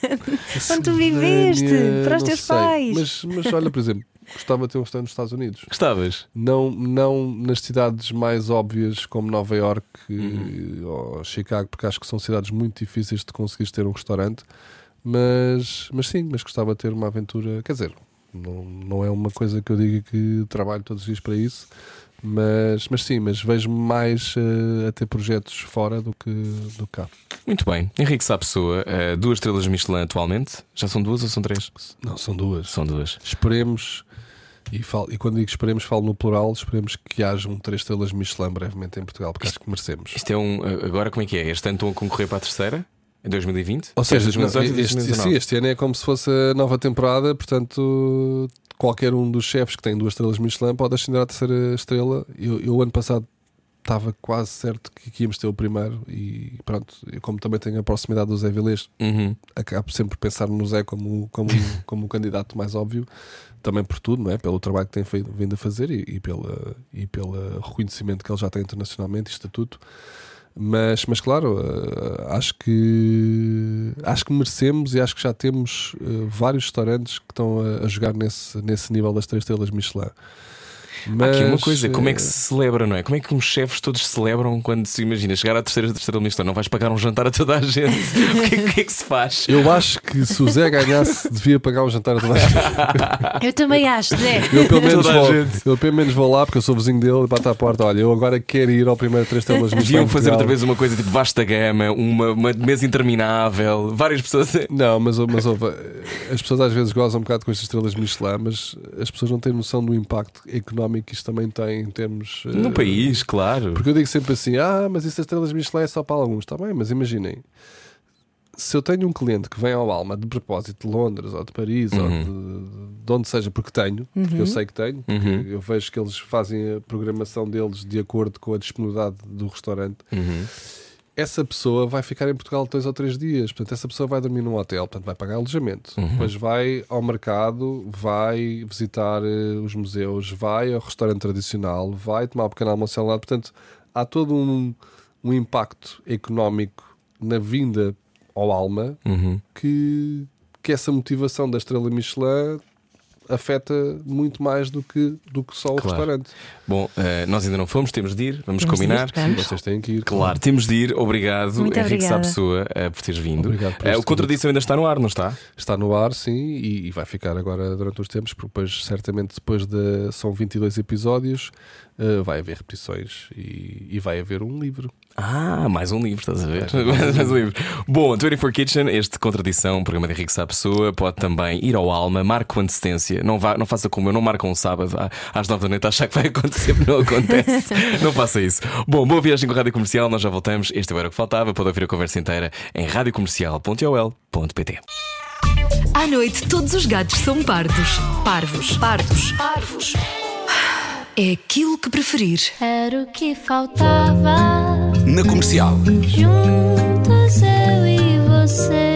Onde tu viveste, para os teus sei. pais. Mas, mas olha, por exemplo, gostava de ter um restaurante nos Estados Unidos. Gostavas? Não, não nas cidades mais óbvias como Nova York Uhum. ou Chicago, porque acho que são cidades muito difíceis de conseguires ter um restaurante. Mas, mas sim, mas gostava de ter uma aventura. Quer dizer, não, não é uma coisa que eu diga que trabalho todos os dias para isso. Mas, mas sim, mas vejo mais eh, a ter projetos fora do que, do cá. Muito bem. Henrique Sá Pessoa, eh, duas estrelas Michelin atualmente. Já são duas ou são três? Não, são duas. São duas. Esperemos, e, falo, e quando digo esperemos, falo no plural, esperemos que hajam três estrelas Michelin brevemente em Portugal, porque acho que merecemos. Isto é um. Agora, como é que é? Este ano estão a concorrer para a terceira? Em 2020? Ou seja, 2018 não, e este, 2019. sim, este ano é como se fosse a nova temporada, portanto, qualquer um dos chefes que tem duas estrelas Michelin pode ascender à terceira estrela. Eu, eu ano passado estava quase certo que, que íamos ter o primeiro, e pronto, eu, como também tenho a proximidade do Zé Vilês, Uhum. acabo sempre pensar no Zé como, como, como o candidato mais óbvio, também por tudo, não é? pelo trabalho que tem feito, vindo a fazer e, e, pela, e pelo reconhecimento que ele já tem internacionalmente e estatuto. Mas, mas claro, eh, acho que acho que merecemos e acho que já temos eh, vários restaurantes que estão a, a jogar nesse, nesse nível das três estrelas Michelin. Há Mas, aqui uma coisa, como é que eh, se celebra, não é? Como é que uns chefes todos celebram quando se imagina chegar à terceira terceira Michelin? Não vais pagar um jantar a toda a gente? o, que é, que é que se faz? Eu acho que se o Zé ganhasse, devia pagar um jantar a toda a gente. Eu também acho, Zé. Eu pelo, menos Toda a vou, gente. eu pelo menos vou lá porque eu sou vizinho dele e bate à porta. Olha, eu agora quero ir ao primeiro três estrelas Michelin. Deviam fazer outra vez uma coisa tipo vasta gama, uma, uma mesa interminável, várias pessoas. Não, mas, mas ouve, as pessoas às vezes gozam um bocado com estas estrelas Michelin, mas as pessoas não têm noção do impacto económico que isto também tem em termos. No eh, país, claro. Porque eu digo sempre assim: ah, mas isso das estrelas Michelin é só para alguns. Está bem, mas imaginem. Se eu tenho um cliente que vem ao Alma de propósito de Londres ou de Paris ou de, de onde seja, porque tenho, porque eu sei que tenho, porque Uhum. eu vejo que eles fazem a programação deles de acordo com a disponibilidade do restaurante, Uhum. Essa pessoa vai ficar em Portugal dois ou três dias. Portanto, essa pessoa vai dormir num hotel, portanto, vai pagar alojamento. Uhum. Depois vai ao mercado, vai visitar eh, os museus, vai ao restaurante tradicional, vai tomar um pequeno almoço ao lado. Portanto, há todo um, um impacto económico na vinda ao Alma Uhum. que, que essa motivação da estrela Michelin afeta muito mais do que, do que só o Claro. restaurante. Bom, eh, nós ainda não fomos, temos de ir, vamos Temos de ir, combinar. vamos. Vocês têm que ir. Claro, temos de ir. Obrigado, Muito Henrique obrigada. Sapessoa, eh, por teres vindo. Obrigado por este o Contradição ainda está no ar, não está? Está no ar, sim, e, e vai ficar agora durante os tempos, porque depois, certamente, depois de. São 22 episódios, eh, vai haver repetições e, e vai haver um livro. Ah, mais um livro, estás a ver? mais um livro. Bom, 24 Kitchen, este Contradição, um programa de Henrique Sá Pessoa, pode também ir ao Alma, marque com antecedência. Não, vá, não faça como eu, não marca um sábado às 9 da noite, achar que vai acontecer, porque não acontece. não faça isso. Bom, boa viagem com a Rádio Comercial, nós já voltamos. Este era o que faltava. Pode ouvir a conversa inteira em radiocomercial.ol.pt. À noite, todos os gatos são pardos. Parvos. Pardos. Parvos é aquilo que preferir. Era o que faltava. Na comercial. Juntos eu e você.